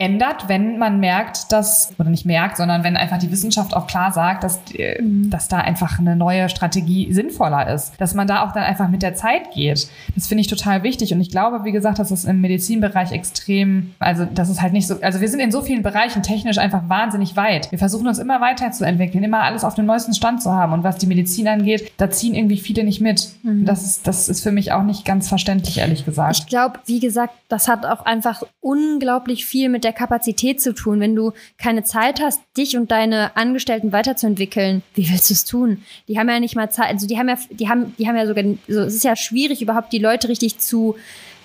ändert, wenn man merkt, dass, oder nicht merkt, sondern wenn einfach die Wissenschaft auch klar sagt, dass, äh, mhm. dass da einfach eine neue Strategie sinnvoller ist. Dass man da auch dann einfach mit der Zeit geht. Das finde ich total wichtig. Und ich glaube, wie gesagt, dass es im Medizinbereich extrem, also das ist halt nicht so, also wir sind in so vielen Bereichen technisch einfach wahnsinnig weit. Wir versuchen uns immer weiterzuentwickeln, immer alles auf dem neuesten Stand zu haben. Und was die Medizin angeht, da ziehen irgendwie viele nicht mit. Mhm. Das, ist, das ist für mich auch nicht ganz verständlich, ehrlich gesagt. Ich glaube, wie gesagt, das hat auch einfach unglaublich viel mit der der Kapazität zu tun. Wenn du keine Zeit hast, dich und deine Angestellten weiterzuentwickeln, wie willst du es tun? Die haben ja nicht mal Zeit, also die haben ja, die haben, die haben ja sogar, so, es ist ja schwierig, überhaupt die Leute richtig zu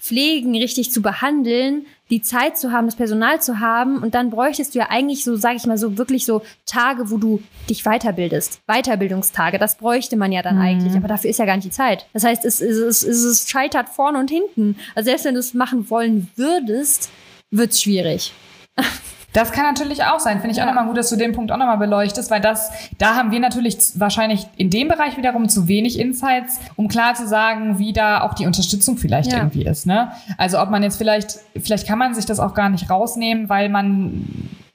pflegen, richtig zu behandeln, die Zeit zu haben, das Personal zu haben. Und dann bräuchtest du ja eigentlich so, sage ich mal so, wirklich so Tage, wo du dich weiterbildest. Weiterbildungstage, das bräuchte man ja dann mhm. eigentlich. Aber dafür ist ja gar nicht die Zeit. Das heißt, es, es, es, es scheitert vorne und hinten. Also selbst wenn du es machen wollen würdest, wird es schwierig. Das kann natürlich auch sein. Finde ich ja. auch nochmal gut, dass du den Punkt auch nochmal beleuchtest, weil das, da haben wir natürlich wahrscheinlich in dem Bereich wiederum zu wenig Insights, um klar zu sagen, wie da auch die Unterstützung vielleicht ja. irgendwie ist. Ne? Also ob man jetzt vielleicht, vielleicht kann man sich das auch gar nicht rausnehmen, weil man,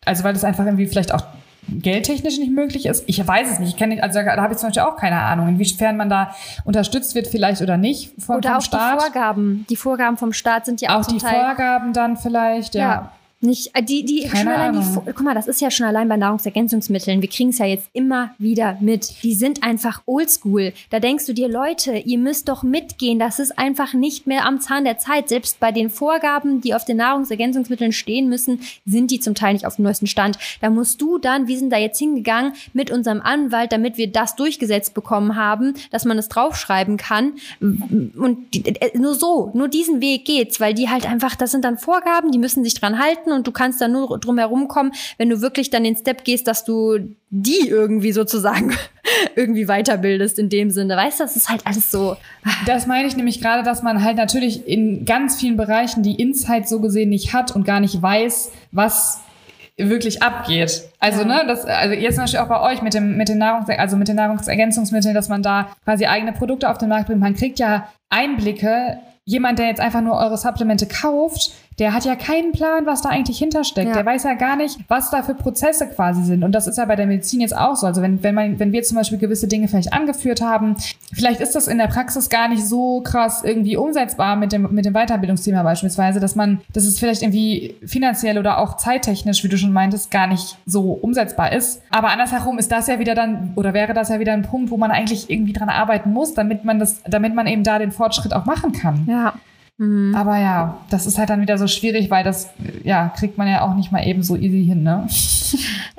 also weil das einfach irgendwie vielleicht auch geldtechnisch nicht möglich ist. Ich weiß es nicht. Ich kenne also da habe ich zum Beispiel auch keine Ahnung, inwiefern man da unterstützt wird vielleicht oder nicht von, oder vom auch Staat. Die Vorgaben. Die Vorgaben vom Staat sind ja auch, auch die Teil Vorgaben dann vielleicht. Ja. ja. Nicht, äh, die, die, Keine schon allein die, Ahnung. Guck mal, das ist ja schon allein bei Nahrungsergänzungsmitteln. Wir kriegen es ja jetzt immer wieder mit. Die sind einfach oldschool. Da denkst du dir, Leute, ihr müsst doch mitgehen. Das ist einfach nicht mehr am Zahn der Zeit. Selbst bei den Vorgaben, die auf den Nahrungsergänzungsmitteln stehen müssen, sind die zum Teil nicht auf dem neuesten Stand. Da musst du dann, wir sind da jetzt hingegangen mit unserem Anwalt, damit wir das durchgesetzt bekommen haben, dass man es draufschreiben kann. Und die, äh, nur so, nur diesen Weg geht's, weil die halt einfach, das sind dann Vorgaben, die müssen sich dran halten und du kannst dann nur drum herum kommen, wenn du wirklich dann den Step gehst, dass du die irgendwie sozusagen irgendwie weiterbildest in dem Sinne. Weißt du, das ist halt alles so. Das meine ich nämlich gerade, dass man halt natürlich in ganz vielen Bereichen die Insight so gesehen nicht hat und gar nicht weiß, was wirklich abgeht. Also, Ja. ne, das, also jetzt zum Beispiel auch bei euch mit dem, mit den Nahrungs, also mit den Nahrungsergänzungsmitteln, dass man da quasi eigene Produkte auf den Markt bringt. Man kriegt ja Einblicke. Jemand, der jetzt einfach nur eure Supplemente kauft, der hat ja keinen Plan, was da eigentlich hintersteckt. Ja. Der weiß ja gar nicht, was da für Prozesse quasi sind. Und das ist ja bei der Medizin jetzt auch so. Also wenn, wenn man, wenn wir zum Beispiel gewisse Dinge vielleicht angeführt haben, vielleicht ist das in der Praxis gar nicht so krass irgendwie umsetzbar mit dem, mit dem Weiterbildungsthema beispielsweise, dass man, dass es vielleicht irgendwie finanziell oder auch zeittechnisch, wie du schon meintest, gar nicht so umsetzbar ist. Aber andersherum ist das ja wieder dann, oder wäre das ja wieder ein Punkt, wo man eigentlich irgendwie dran arbeiten muss, damit man das, damit man eben da den Fortschritt auch machen kann. Ja. Mhm. Aber ja, das ist halt dann wieder so schwierig, weil das, ja, kriegt man ja auch nicht mal eben so easy hin, ne?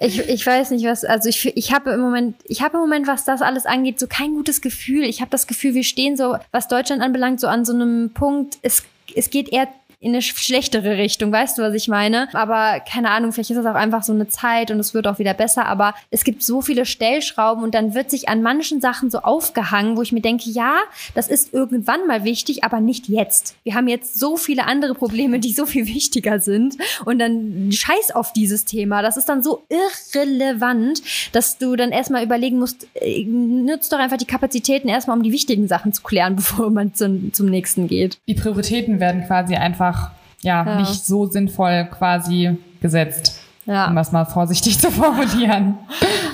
Ich, ich weiß nicht, was, also ich, ich habe im Moment, ich habe im Moment, was das alles angeht, so kein gutes Gefühl. Ich habe das Gefühl, wir stehen so, was Deutschland anbelangt, so an so einem Punkt, es, es geht eher in eine schlechtere Richtung, weißt du, was ich meine? Aber keine Ahnung, vielleicht ist das auch einfach so eine Zeit und es wird auch wieder besser, aber es gibt so viele Stellschrauben und dann wird sich an manchen Sachen so aufgehangen, wo ich mir denke, ja, das ist irgendwann mal wichtig, aber nicht jetzt. Wir haben jetzt so viele andere Probleme, die so viel wichtiger sind und dann scheiß auf dieses Thema. Das ist dann so irrelevant, dass du dann erstmal überlegen musst, äh, nutzt doch einfach die Kapazitäten erstmal, um die wichtigen Sachen zu klären, bevor man zum, zum nächsten geht. Die Prioritäten werden quasi einfach, ja, Ja. nicht so sinnvoll quasi gesetzt. Um Ja, das mal vorsichtig zu formulieren.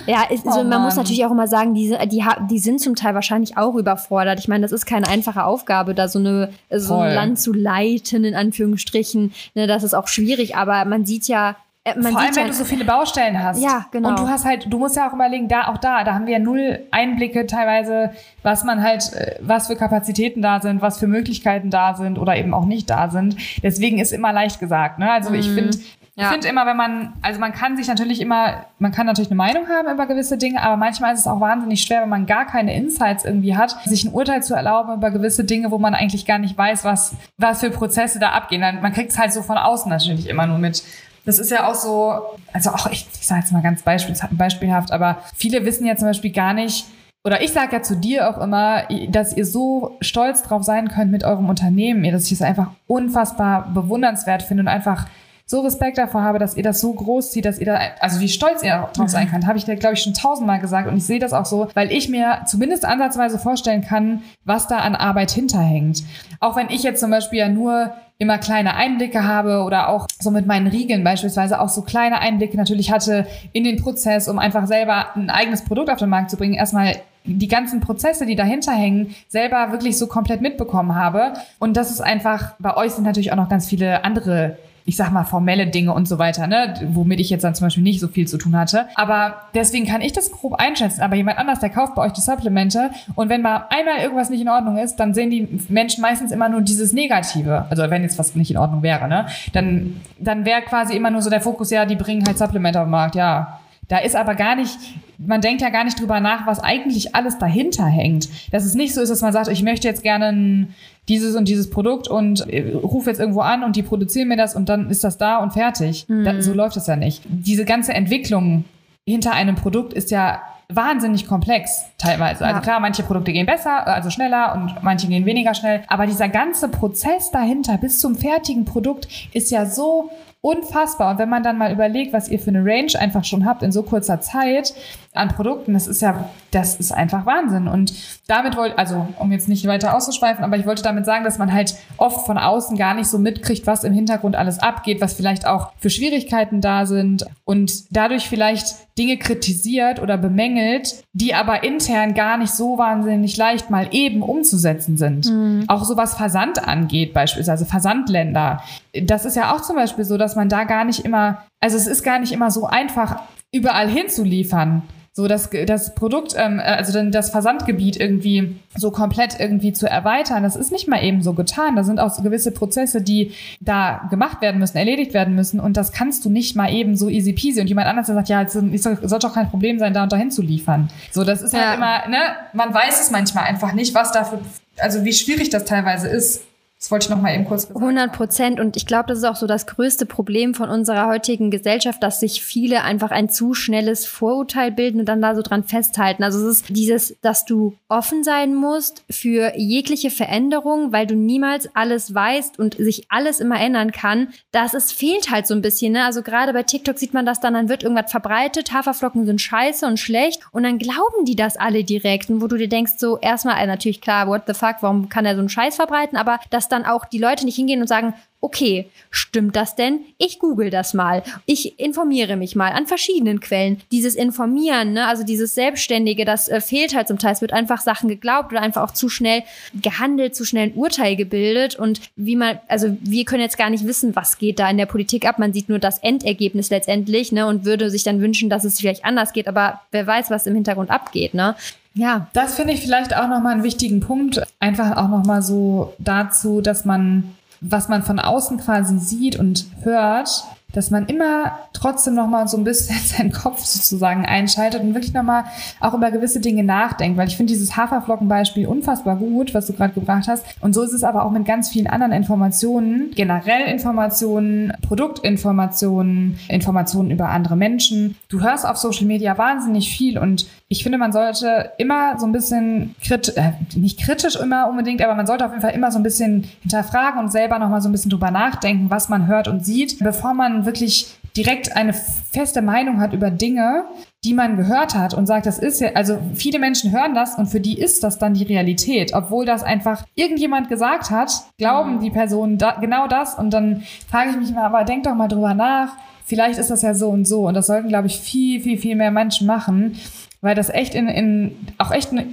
ja ist, also Oh man muss natürlich auch immer sagen, die, sind- die, die sind zum Teil wahrscheinlich auch überfordert. Ich meine, das ist keine einfache Aufgabe, da so, eine, so Voll. ein Land zu leiten, in Anführungsstrichen. Ne, das ist auch schwierig, aber man sieht ja, man Vor allem, sieht wenn du so viele Baustellen hast. Ja, genau. Und du hast halt, du musst ja auch überlegen, da, auch da, da haben wir ja null Einblicke teilweise, was man halt, äh, was für Kapazitäten da sind, was für Möglichkeiten da sind oder eben auch nicht da sind. Deswegen ist immer leicht gesagt, ne? Also ich finde, ich Ja. finde immer, wenn man, also man kann sich natürlich immer, man kann natürlich eine Meinung haben über gewisse Dinge, aber manchmal ist es auch wahnsinnig schwer, wenn man gar keine Insights irgendwie hat, sich ein Urteil zu erlauben über gewisse Dinge, wo man eigentlich gar nicht weiß, was, was für Prozesse da abgehen. Dann- Man kriegt es halt so von außen natürlich immer nur mit. Das ist ja auch so, also auch ich, ich sage jetzt mal ganz beispiel, beispielhaft, aber viele wissen ja zum Beispiel gar nicht, oder ich sage ja zu dir auch immer, dass ihr so stolz drauf sein könnt mit eurem Unternehmen, dass ich es einfach unfassbar bewundernswert finde und einfach so Respekt davor habe, dass ihr das so groß zieht, dass ihr da, also wie stolz ihr drauf sein könnt, habe ich dir, glaube ich, schon tausendmal gesagt und ich sehe das auch so, weil ich mir zumindest ansatzweise vorstellen kann, was da an Arbeit hinterhängt. Auch wenn ich jetzt zum Beispiel ja nur immer kleine Einblicke habe oder auch so mit meinen Riegeln beispielsweise auch so kleine Einblicke natürlich hatte in den Prozess, um einfach selber ein eigenes Produkt auf den Markt zu bringen, erstmal die ganzen Prozesse, die dahinter hängen, selber wirklich so komplett mitbekommen habe. Und das ist einfach, bei euch sind natürlich auch noch ganz viele andere ich sag mal, formelle Dinge und so weiter, ne, womit ich jetzt dann zum Beispiel nicht so viel zu tun hatte. Aber deswegen kann ich das grob einschätzen. Aber jemand anders, der kauft bei euch die Supplemente und wenn mal einmal irgendwas nicht in Ordnung ist, dann sehen die Menschen meistens immer nur dieses Negative. Also wenn jetzt was nicht in Ordnung wäre, ne, dann, dann wäre quasi immer nur so der Fokus, ja, die bringen halt Supplemente auf den Markt, ja. Da ist aber gar nicht, man denkt ja gar nicht drüber nach, was eigentlich alles dahinter hängt. Dass es nicht so ist, dass man sagt, ich möchte jetzt gerne dieses und dieses Produkt und äh, rufe jetzt irgendwo an und die produzieren mir das und dann ist das da und fertig. Da, so läuft das ja nicht. Diese ganze Entwicklung hinter einem Produkt ist ja wahnsinnig komplex teilweise. Also Ja. klar, manche Produkte gehen besser, also schneller und manche gehen weniger schnell. Aber dieser ganze Prozess dahinter bis zum fertigen Produkt ist ja so unfassbar. Und wenn man dann mal überlegt, was ihr für eine Range einfach schon habt in so kurzer Zeit an Produkten, das ist ja, das ist einfach Wahnsinn. Und damit wollte, also um jetzt nicht weiter auszuschweifen, aber ich wollte damit sagen, dass man halt oft von außen gar nicht so mitkriegt, was im Hintergrund alles abgeht, was vielleicht auch für Schwierigkeiten da sind und dadurch vielleicht Dinge kritisiert oder bemängelt, die aber intern gar nicht so wahnsinnig leicht mal eben umzusetzen sind. Auch so was Versand angeht, beispielsweise Versandländer. Das ist ja auch zum Beispiel so, dass dass man da gar nicht immer, also es ist gar nicht immer so einfach, überall hinzuliefern so das, das Produkt, ähm, äh, also dann das Versandgebiet irgendwie so komplett irgendwie zu erweitern, das ist nicht mal eben so getan. Da sind auch so gewisse Prozesse, die da gemacht werden müssen, erledigt werden müssen und das kannst du nicht mal eben so easy peasy und jemand anderes der sagt, ja, es soll doch kein Problem sein, da und dahin zu liefern. So, das ist halt ja. halt immer, ne, man weiß es manchmal einfach nicht, was dafür, also wie schwierig das teilweise ist, das wollte ich noch mal eben kurz gesagt 100 Prozent. Und ich glaube, das ist auch so das größte Problem von unserer heutigen Gesellschaft, dass sich viele einfach ein zu schnelles Vorurteil bilden und dann da so dran festhalten. Also es ist dieses, dass du offen sein musst für jegliche Veränderung, weil du niemals alles weißt und sich alles immer ändern kann. Das ist, fehlt halt so ein bisschen. Ne? Also gerade bei TikTok sieht man das dann, dann wird irgendwas verbreitet, Haferflocken sind scheiße und schlecht und dann glauben die das alle direkt. Und wo du dir denkst, so erstmal, also natürlich klar, what the fuck, warum kann er so einen Scheiß verbreiten? Aber dass dann auch die Leute nicht hingehen und sagen, okay, stimmt das denn? Ich google das mal. Ich informiere mich mal an verschiedenen Quellen. Dieses Informieren, ne, also dieses Selbstständige, das äh, fehlt halt zum Teil. Es wird einfach Sachen geglaubt oder einfach auch zu schnell gehandelt, zu schnell ein Urteil gebildet. Und wie man, also wir können jetzt gar nicht wissen, was geht da in der Politik ab. Man sieht nur das Endergebnis letztendlich, ne, und würde sich dann wünschen, dass es vielleicht anders geht. Aber wer weiß, was im Hintergrund abgeht, ne? Ja. Das finde ich vielleicht auch nochmal einen wichtigen Punkt. Einfach auch nochmal so dazu, dass man, was man von außen quasi sieht und hört, dass man immer trotzdem noch mal so ein bisschen seinen Kopf sozusagen einschaltet und wirklich noch mal auch über gewisse Dinge nachdenkt, weil ich finde dieses Haferflockenbeispiel unfassbar gut, was du gerade gebracht hast. Und so ist es aber auch mit ganz vielen anderen Informationen, generell Informationen, Produktinformationen, Informationen über andere Menschen. Du hörst auf Social Media wahnsinnig viel und ich finde, man sollte immer so ein bisschen kritisch, äh, nicht kritisch immer unbedingt, aber man sollte auf jeden Fall immer so ein bisschen hinterfragen und selber noch mal so ein bisschen drüber nachdenken, was man hört und sieht, bevor man wirklich direkt eine feste Meinung hat über Dinge, die man gehört hat und sagt, das ist ja, also viele Menschen hören das und für die ist das dann die Realität, obwohl das einfach irgendjemand gesagt hat, glauben mhm. die Personen da, genau das und dann frage ich mich mal, aber denk doch mal drüber nach, vielleicht ist das ja so und so und das sollten, glaube ich, viel, viel, viel mehr Menschen machen, weil das echt in, in auch echt eine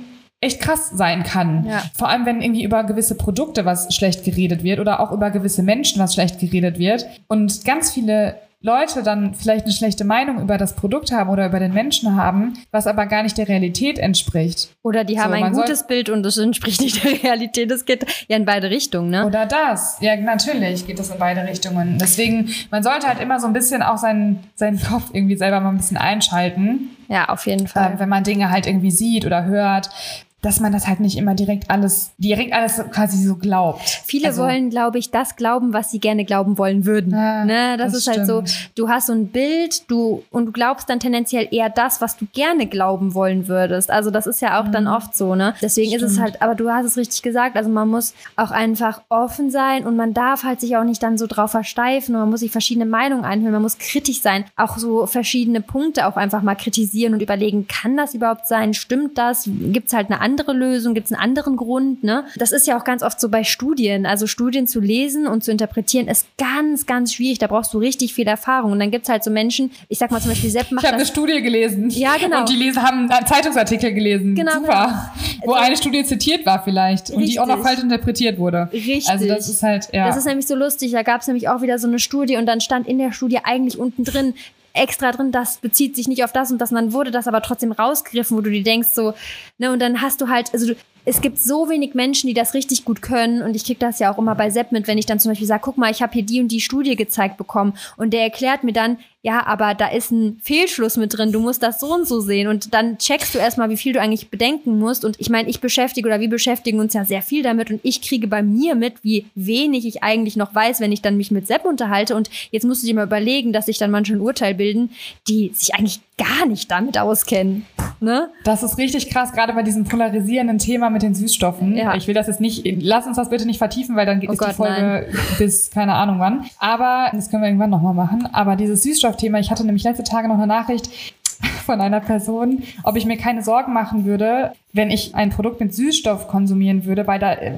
echt krass sein kann. Ja. Vor allem, wenn irgendwie über gewisse Produkte was schlecht geredet wird oder auch über gewisse Menschen was schlecht geredet wird. Und ganz viele Leute dann vielleicht eine schlechte Meinung über das Produkt haben oder über den Menschen haben, was aber gar nicht der Realität entspricht. Oder die haben so, ein gutes Bild und das entspricht nicht der Realität. Das geht ja in beide Richtungen, ne? Oder das. Ja, natürlich geht das in beide Richtungen. Deswegen, man sollte halt immer so ein bisschen auch seinen, seinen Kopf irgendwie selber mal ein bisschen einschalten. Ja, auf jeden Fall. Äh, wenn man Dinge halt irgendwie sieht oder hört dass man das halt nicht immer direkt alles, direkt alles quasi so glaubt. Viele also, wollen, glaube ich, das glauben, was sie gerne glauben wollen würden. Ja, ne? Das, das ist stimmt. halt so, du hast so ein Bild, du und du glaubst dann tendenziell eher das, was du gerne glauben wollen würdest. Also das ist ja auch mhm. dann oft so, ne? Deswegen stimmt. ist es halt, aber du hast es richtig gesagt, also man muss auch einfach offen sein und man darf halt sich auch nicht dann so drauf versteifen und man muss sich verschiedene Meinungen einhören, man muss kritisch sein, auch so verschiedene Punkte auch einfach mal kritisieren und überlegen, kann das überhaupt sein? Stimmt das? Gibt es halt eine andere andere Lösung? Gibt es einen anderen Grund? Ne? Das ist ja auch ganz oft so bei Studien. Also Studien zu lesen und zu interpretieren ist ganz, ganz schwierig. Da brauchst du richtig viel Erfahrung. Und dann gibt es halt so Menschen, ich sag mal zum Beispiel Sepp macht Ich habe eine Studie gelesen. Ja, genau. Und die lesen, haben einen Zeitungsartikel gelesen. Genau. Super. Genau. Wo also, eine Studie zitiert war vielleicht und richtig. die auch noch falsch interpretiert wurde. Richtig. Also das ist halt, ja. Das ist nämlich so lustig. Da gab es nämlich auch wieder so eine Studie und dann stand in der Studie eigentlich unten drin, extra drin, das bezieht sich nicht auf das und das und dann wurde das aber trotzdem rausgegriffen, wo du dir denkst so, ne, und dann hast du halt, also du, es gibt so wenig Menschen, die das richtig gut können. Und ich kriege das ja auch immer bei Sepp mit, wenn ich dann zum Beispiel sage, guck mal, ich habe hier die und die Studie gezeigt bekommen. Und der erklärt mir dann, ja, aber da ist ein Fehlschluss mit drin, du musst das so und so sehen. Und dann checkst du erstmal, wie viel du eigentlich bedenken musst. Und ich meine, ich beschäftige oder wir beschäftigen uns ja sehr viel damit und ich kriege bei mir mit, wie wenig ich eigentlich noch weiß, wenn ich dann mich mit Sepp unterhalte. Und jetzt musst du dir mal überlegen, dass sich dann manche ein Urteil bilden, die sich eigentlich gar nicht damit auskennen. Ne? Das ist richtig krass, gerade bei diesem polarisierenden Thema mit den Süßstoffen. Ja. Ich will das jetzt nicht, lass uns das bitte nicht vertiefen, weil dann geht oh Gott, die Folge nein. bis keine Ahnung wann. Aber das können wir irgendwann nochmal machen. Aber dieses Süßstoff Thema. Ich hatte nämlich letzte Tage noch eine Nachricht von einer Person, ob ich mir keine Sorgen machen würde, wenn ich ein Produkt mit Süßstoff konsumieren würde, weil da, äh,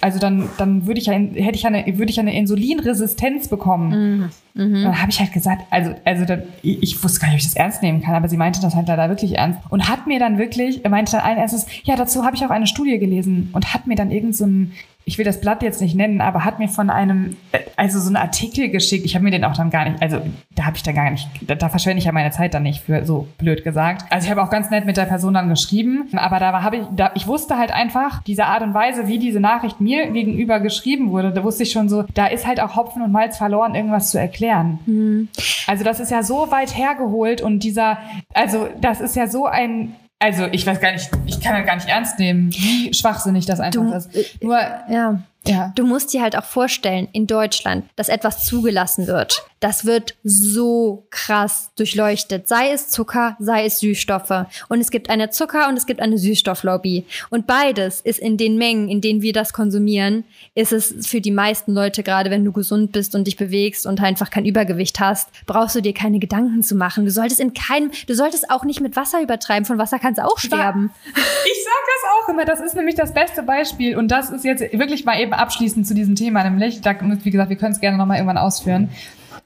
also dann, dann würde ich ja, hätte ich eine, würde ich eine Insulinresistenz bekommen. Mhm. Mhm. Dann habe ich halt gesagt, also, also dann, ich wusste gar nicht, ob ich das ernst nehmen kann, aber sie meinte das halt leider wirklich ernst und hat mir dann wirklich, meinte dann allen erstes, ja, dazu habe ich auch eine Studie gelesen und hat mir dann irgend so ein ich will das Blatt jetzt nicht nennen, aber hat mir von einem, also so einen Artikel geschickt. Ich habe mir den auch dann gar nicht, also da habe ich da gar nicht, da, da, verschwende ich ja meine Zeit dann nicht für, so blöd gesagt. Also ich habe auch ganz nett mit der Person dann geschrieben, aber da habe ich, da, ich wusste halt einfach, diese Art und Weise, wie diese Nachricht mir gegenüber geschrieben wurde, da wusste ich schon so, da ist halt auch Hopfen und Malz verloren, irgendwas zu erklären. Mhm. Also das ist ja so weit hergeholt und dieser, also das ist ja so ein also ich weiß gar nicht, ich kann das gar nicht ernst nehmen, wie schwachsinnig das einfach du, ist. Äh, Nur, ja. Ja. Du musst dir halt auch vorstellen, in Deutschland, dass etwas zugelassen wird. Das wird so krass durchleuchtet. Sei es Zucker, sei es Süßstoffe. Und es gibt eine Zucker- und es gibt eine Süßstofflobby. Und beides ist in den Mengen, in denen wir das konsumieren, ist es für die meisten Leute, gerade wenn du gesund bist und dich bewegst und einfach kein Übergewicht hast, brauchst du dir keine Gedanken zu machen. Du solltest in keinem, du solltest auch nicht mit Wasser übertreiben. Von Wasser kannst du auch sterben. Ich sag das auch immer. Das ist nämlich das beste Beispiel. Und das ist jetzt wirklich mal eben eben abschließend zu diesem Thema, nämlich, da, wie gesagt, wir können es gerne nochmal irgendwann ausführen.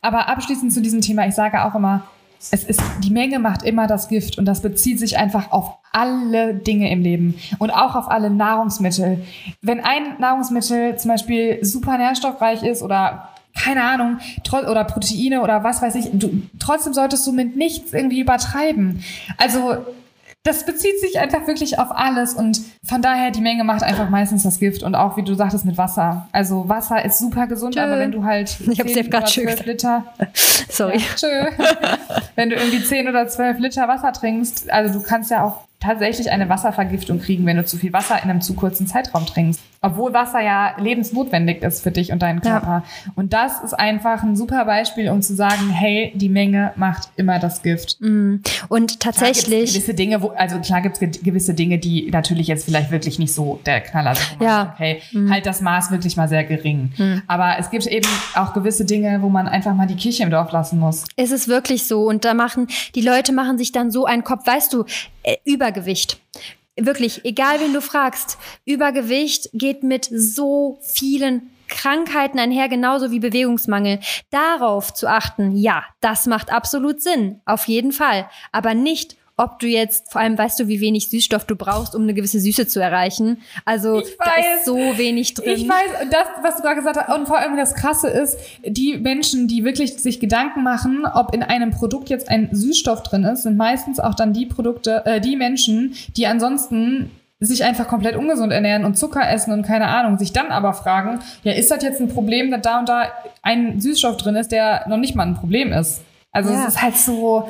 Aber abschließend zu diesem Thema, ich sage auch immer, es ist, die Menge macht immer das Gift und das bezieht sich einfach auf alle Dinge im Leben und auch auf alle Nahrungsmittel. Wenn ein Nahrungsmittel zum Beispiel super nährstoffreich ist oder keine Ahnung, oder Proteine oder was weiß ich, du, trotzdem solltest du mit nichts irgendwie übertreiben. Also das bezieht sich einfach wirklich auf alles und von daher die Menge macht einfach meistens das Gift und auch wie du sagtest mit Wasser. Also Wasser ist super gesund, tschö. aber wenn du halt ich hab's 10 oder 12 Liter, sorry, ja, wenn du irgendwie 10 oder 12 Liter Wasser trinkst, also du kannst ja auch tatsächlich eine Wasservergiftung kriegen, wenn du zu viel Wasser in einem zu kurzen Zeitraum trinkst. Obwohl Wasser ja lebensnotwendig ist für dich und deinen Körper. Ja. Und das ist einfach ein super Beispiel, um zu sagen, hey, die Menge macht immer das Gift. Mm. Und tatsächlich. gewisse Dinge, wo, also klar gibt es gewisse Dinge, die natürlich jetzt vielleicht wirklich nicht so der Knaller sind. Ja. Okay, mm. halt das Maß wirklich mal sehr gering. Mm. Aber es gibt eben auch gewisse Dinge, wo man einfach mal die Kirche im Dorf lassen muss. Es ist wirklich so. Und da machen, die Leute machen sich dann so einen Kopf, weißt du, äh, Übergewicht. Wirklich, egal wen du fragst, Übergewicht geht mit so vielen Krankheiten einher, genauso wie Bewegungsmangel. Darauf zu achten, ja, das macht absolut Sinn, auf jeden Fall. Aber nicht ob du jetzt, vor allem weißt du, wie wenig Süßstoff du brauchst, um eine gewisse Süße zu erreichen. Also ich da weiß, ist so wenig drin. Ich weiß, das, was du gerade gesagt hast, und vor allem das Krasse ist, die Menschen, die wirklich sich Gedanken machen, ob in einem Produkt jetzt ein Süßstoff drin ist, sind meistens auch dann die Produkte, äh, die Menschen, die ansonsten sich einfach komplett ungesund ernähren und Zucker essen und keine Ahnung, sich dann aber fragen, ja, ist das jetzt ein Problem, dass da und da ein Süßstoff drin ist, der noch nicht mal ein Problem ist? Also ja. es ist halt so,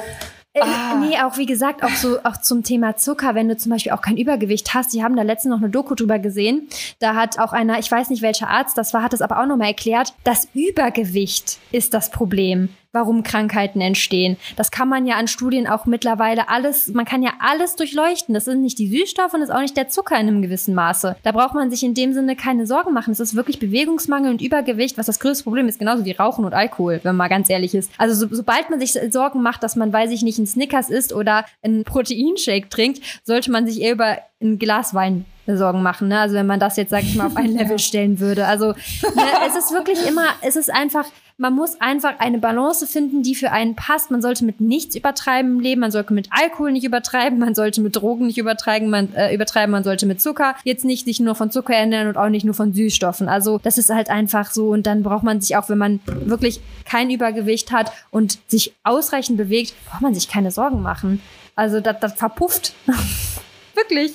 ah. Nee, auch wie gesagt, auch so auch zum Thema Zucker, wenn du zum Beispiel auch kein Übergewicht hast. Die haben da letztens noch eine Doku drüber gesehen. Da hat auch einer, ich weiß nicht welcher Arzt das war, hat es aber auch nochmal erklärt, das Übergewicht ist das Problem warum Krankheiten entstehen. Das kann man ja an Studien auch mittlerweile alles, man kann ja alles durchleuchten. Das sind nicht die Süßstoffe und ist auch nicht der Zucker in einem gewissen Maße. Da braucht man sich in dem Sinne keine Sorgen machen. Es ist wirklich Bewegungsmangel und Übergewicht, was das größte Problem ist, genauso wie Rauchen und Alkohol, wenn man ganz ehrlich ist. Also so, sobald man sich Sorgen macht, dass man, weiß ich nicht, ein Snickers isst oder einen Proteinshake trinkt, sollte man sich eher über ein Glas Wein Sorgen machen. Ne? Also wenn man das jetzt, sag ich mal, auf ein Level stellen würde. Also ne, es ist wirklich immer, es ist einfach, man muss einfach eine Balance finden, die für einen passt. Man sollte mit nichts übertreiben im Leben. Man sollte mit Alkohol nicht übertreiben. Man sollte mit Drogen nicht übertreiben. Man, äh, übertreiben. man sollte mit Zucker jetzt nicht sich nur von Zucker ernähren und auch nicht nur von Süßstoffen. Also das ist halt einfach so. Und dann braucht man sich auch, wenn man wirklich kein Übergewicht hat und sich ausreichend bewegt, braucht man sich keine Sorgen machen. Also das, das verpufft. wirklich.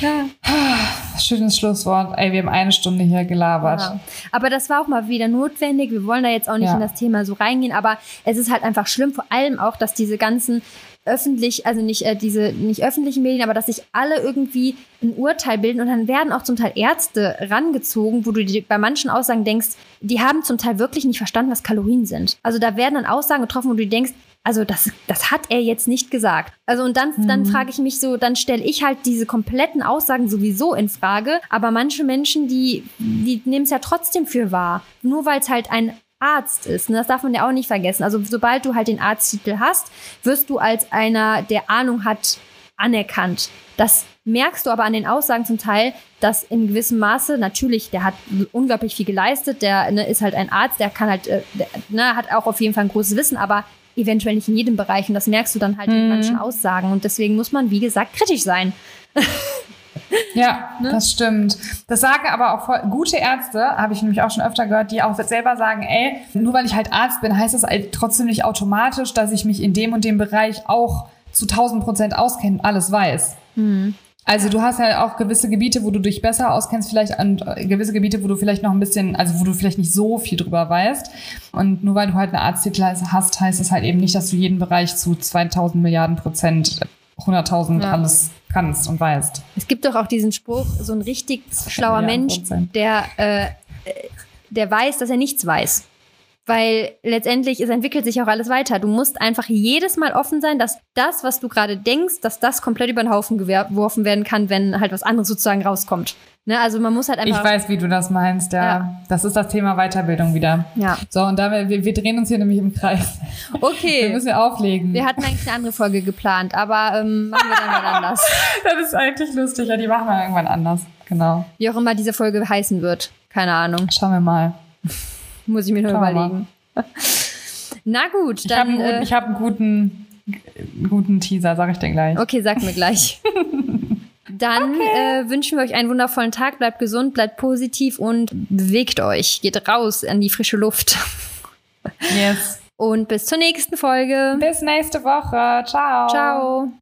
Ja. Schönes Schlusswort. Ey, wir haben eine Stunde hier gelabert. Ja. Aber das war auch mal wieder notwendig. Wir wollen da jetzt auch nicht ja. in das Thema so reingehen, aber es ist halt einfach schlimm, vor allem auch, dass diese ganzen öffentlich, also nicht äh, diese nicht öffentlichen Medien, aber dass sich alle irgendwie ein Urteil bilden und dann werden auch zum Teil Ärzte rangezogen, wo du dir bei manchen Aussagen denkst, die haben zum Teil wirklich nicht verstanden, was Kalorien sind. Also da werden dann Aussagen getroffen, wo du denkst, also das, das hat er jetzt nicht gesagt. Also und dann, mhm. dann frage ich mich so, dann stelle ich halt diese kompletten Aussagen sowieso in Frage. Aber manche Menschen, die, die nehmen es ja trotzdem für wahr. Nur weil es halt ein Arzt ist. Ne? Das darf man ja auch nicht vergessen. Also sobald du halt den Arzttitel hast, wirst du als einer, der Ahnung hat, anerkannt. Das merkst du aber an den Aussagen zum Teil, dass in gewissem Maße, natürlich, der hat unglaublich viel geleistet, der ne, ist halt ein Arzt, der kann halt, äh, der, ne, hat auch auf jeden Fall ein großes Wissen, aber eventuell nicht in jedem Bereich und das merkst du dann halt mhm. in manchen Aussagen und deswegen muss man, wie gesagt, kritisch sein. Ja, ne? das stimmt. Das sagen aber auch voll, gute Ärzte, habe ich nämlich auch schon öfter gehört, die auch selber sagen, ey, nur weil ich halt Arzt bin, heißt das halt trotzdem nicht automatisch, dass ich mich in dem und dem Bereich auch zu 1000 Prozent auskenne, alles weiß. Mhm. Also du hast ja auch gewisse Gebiete, wo du dich besser auskennst, vielleicht an äh, gewisse Gebiete, wo du vielleicht noch ein bisschen, also wo du vielleicht nicht so viel drüber weißt. Und nur weil du halt eine Arzttitel hast, heißt es halt eben nicht, dass du jeden Bereich zu 2000 Milliarden Prozent, 100.000 ja. alles kannst und weißt. Es gibt doch auch diesen Spruch, so ein richtig schlauer Mensch, der, äh, der weiß, dass er nichts weiß weil letztendlich es entwickelt sich auch alles weiter. Du musst einfach jedes Mal offen sein, dass das, was du gerade denkst, dass das komplett über den Haufen geworfen werden kann, wenn halt was anderes sozusagen rauskommt. Ne? Also man muss halt einfach. Ich weiß, wie du das meinst, ja. ja. Das ist das Thema Weiterbildung wieder. Ja. So, und da wir, wir drehen uns hier nämlich im Kreis. Okay. Wir müssen auflegen. Wir hatten eigentlich eine andere Folge geplant, aber ähm, machen wir dann mal anders. das ist eigentlich lustig, ja, die machen wir irgendwann anders. Genau. Wie auch immer diese Folge heißen wird. Keine Ahnung. Schauen wir mal. Muss ich mir nur überlegen. Na gut, dann. Ich habe einen, äh, guten, guten Teaser, sage ich dir gleich. Okay, sag mir gleich. Dann okay. äh, wünschen wir euch einen wundervollen Tag. Bleibt gesund, bleibt positiv und bewegt euch. Geht raus an die frische Luft. Yes. Und bis zur nächsten Folge. Bis nächste Woche. Ciao. Ciao.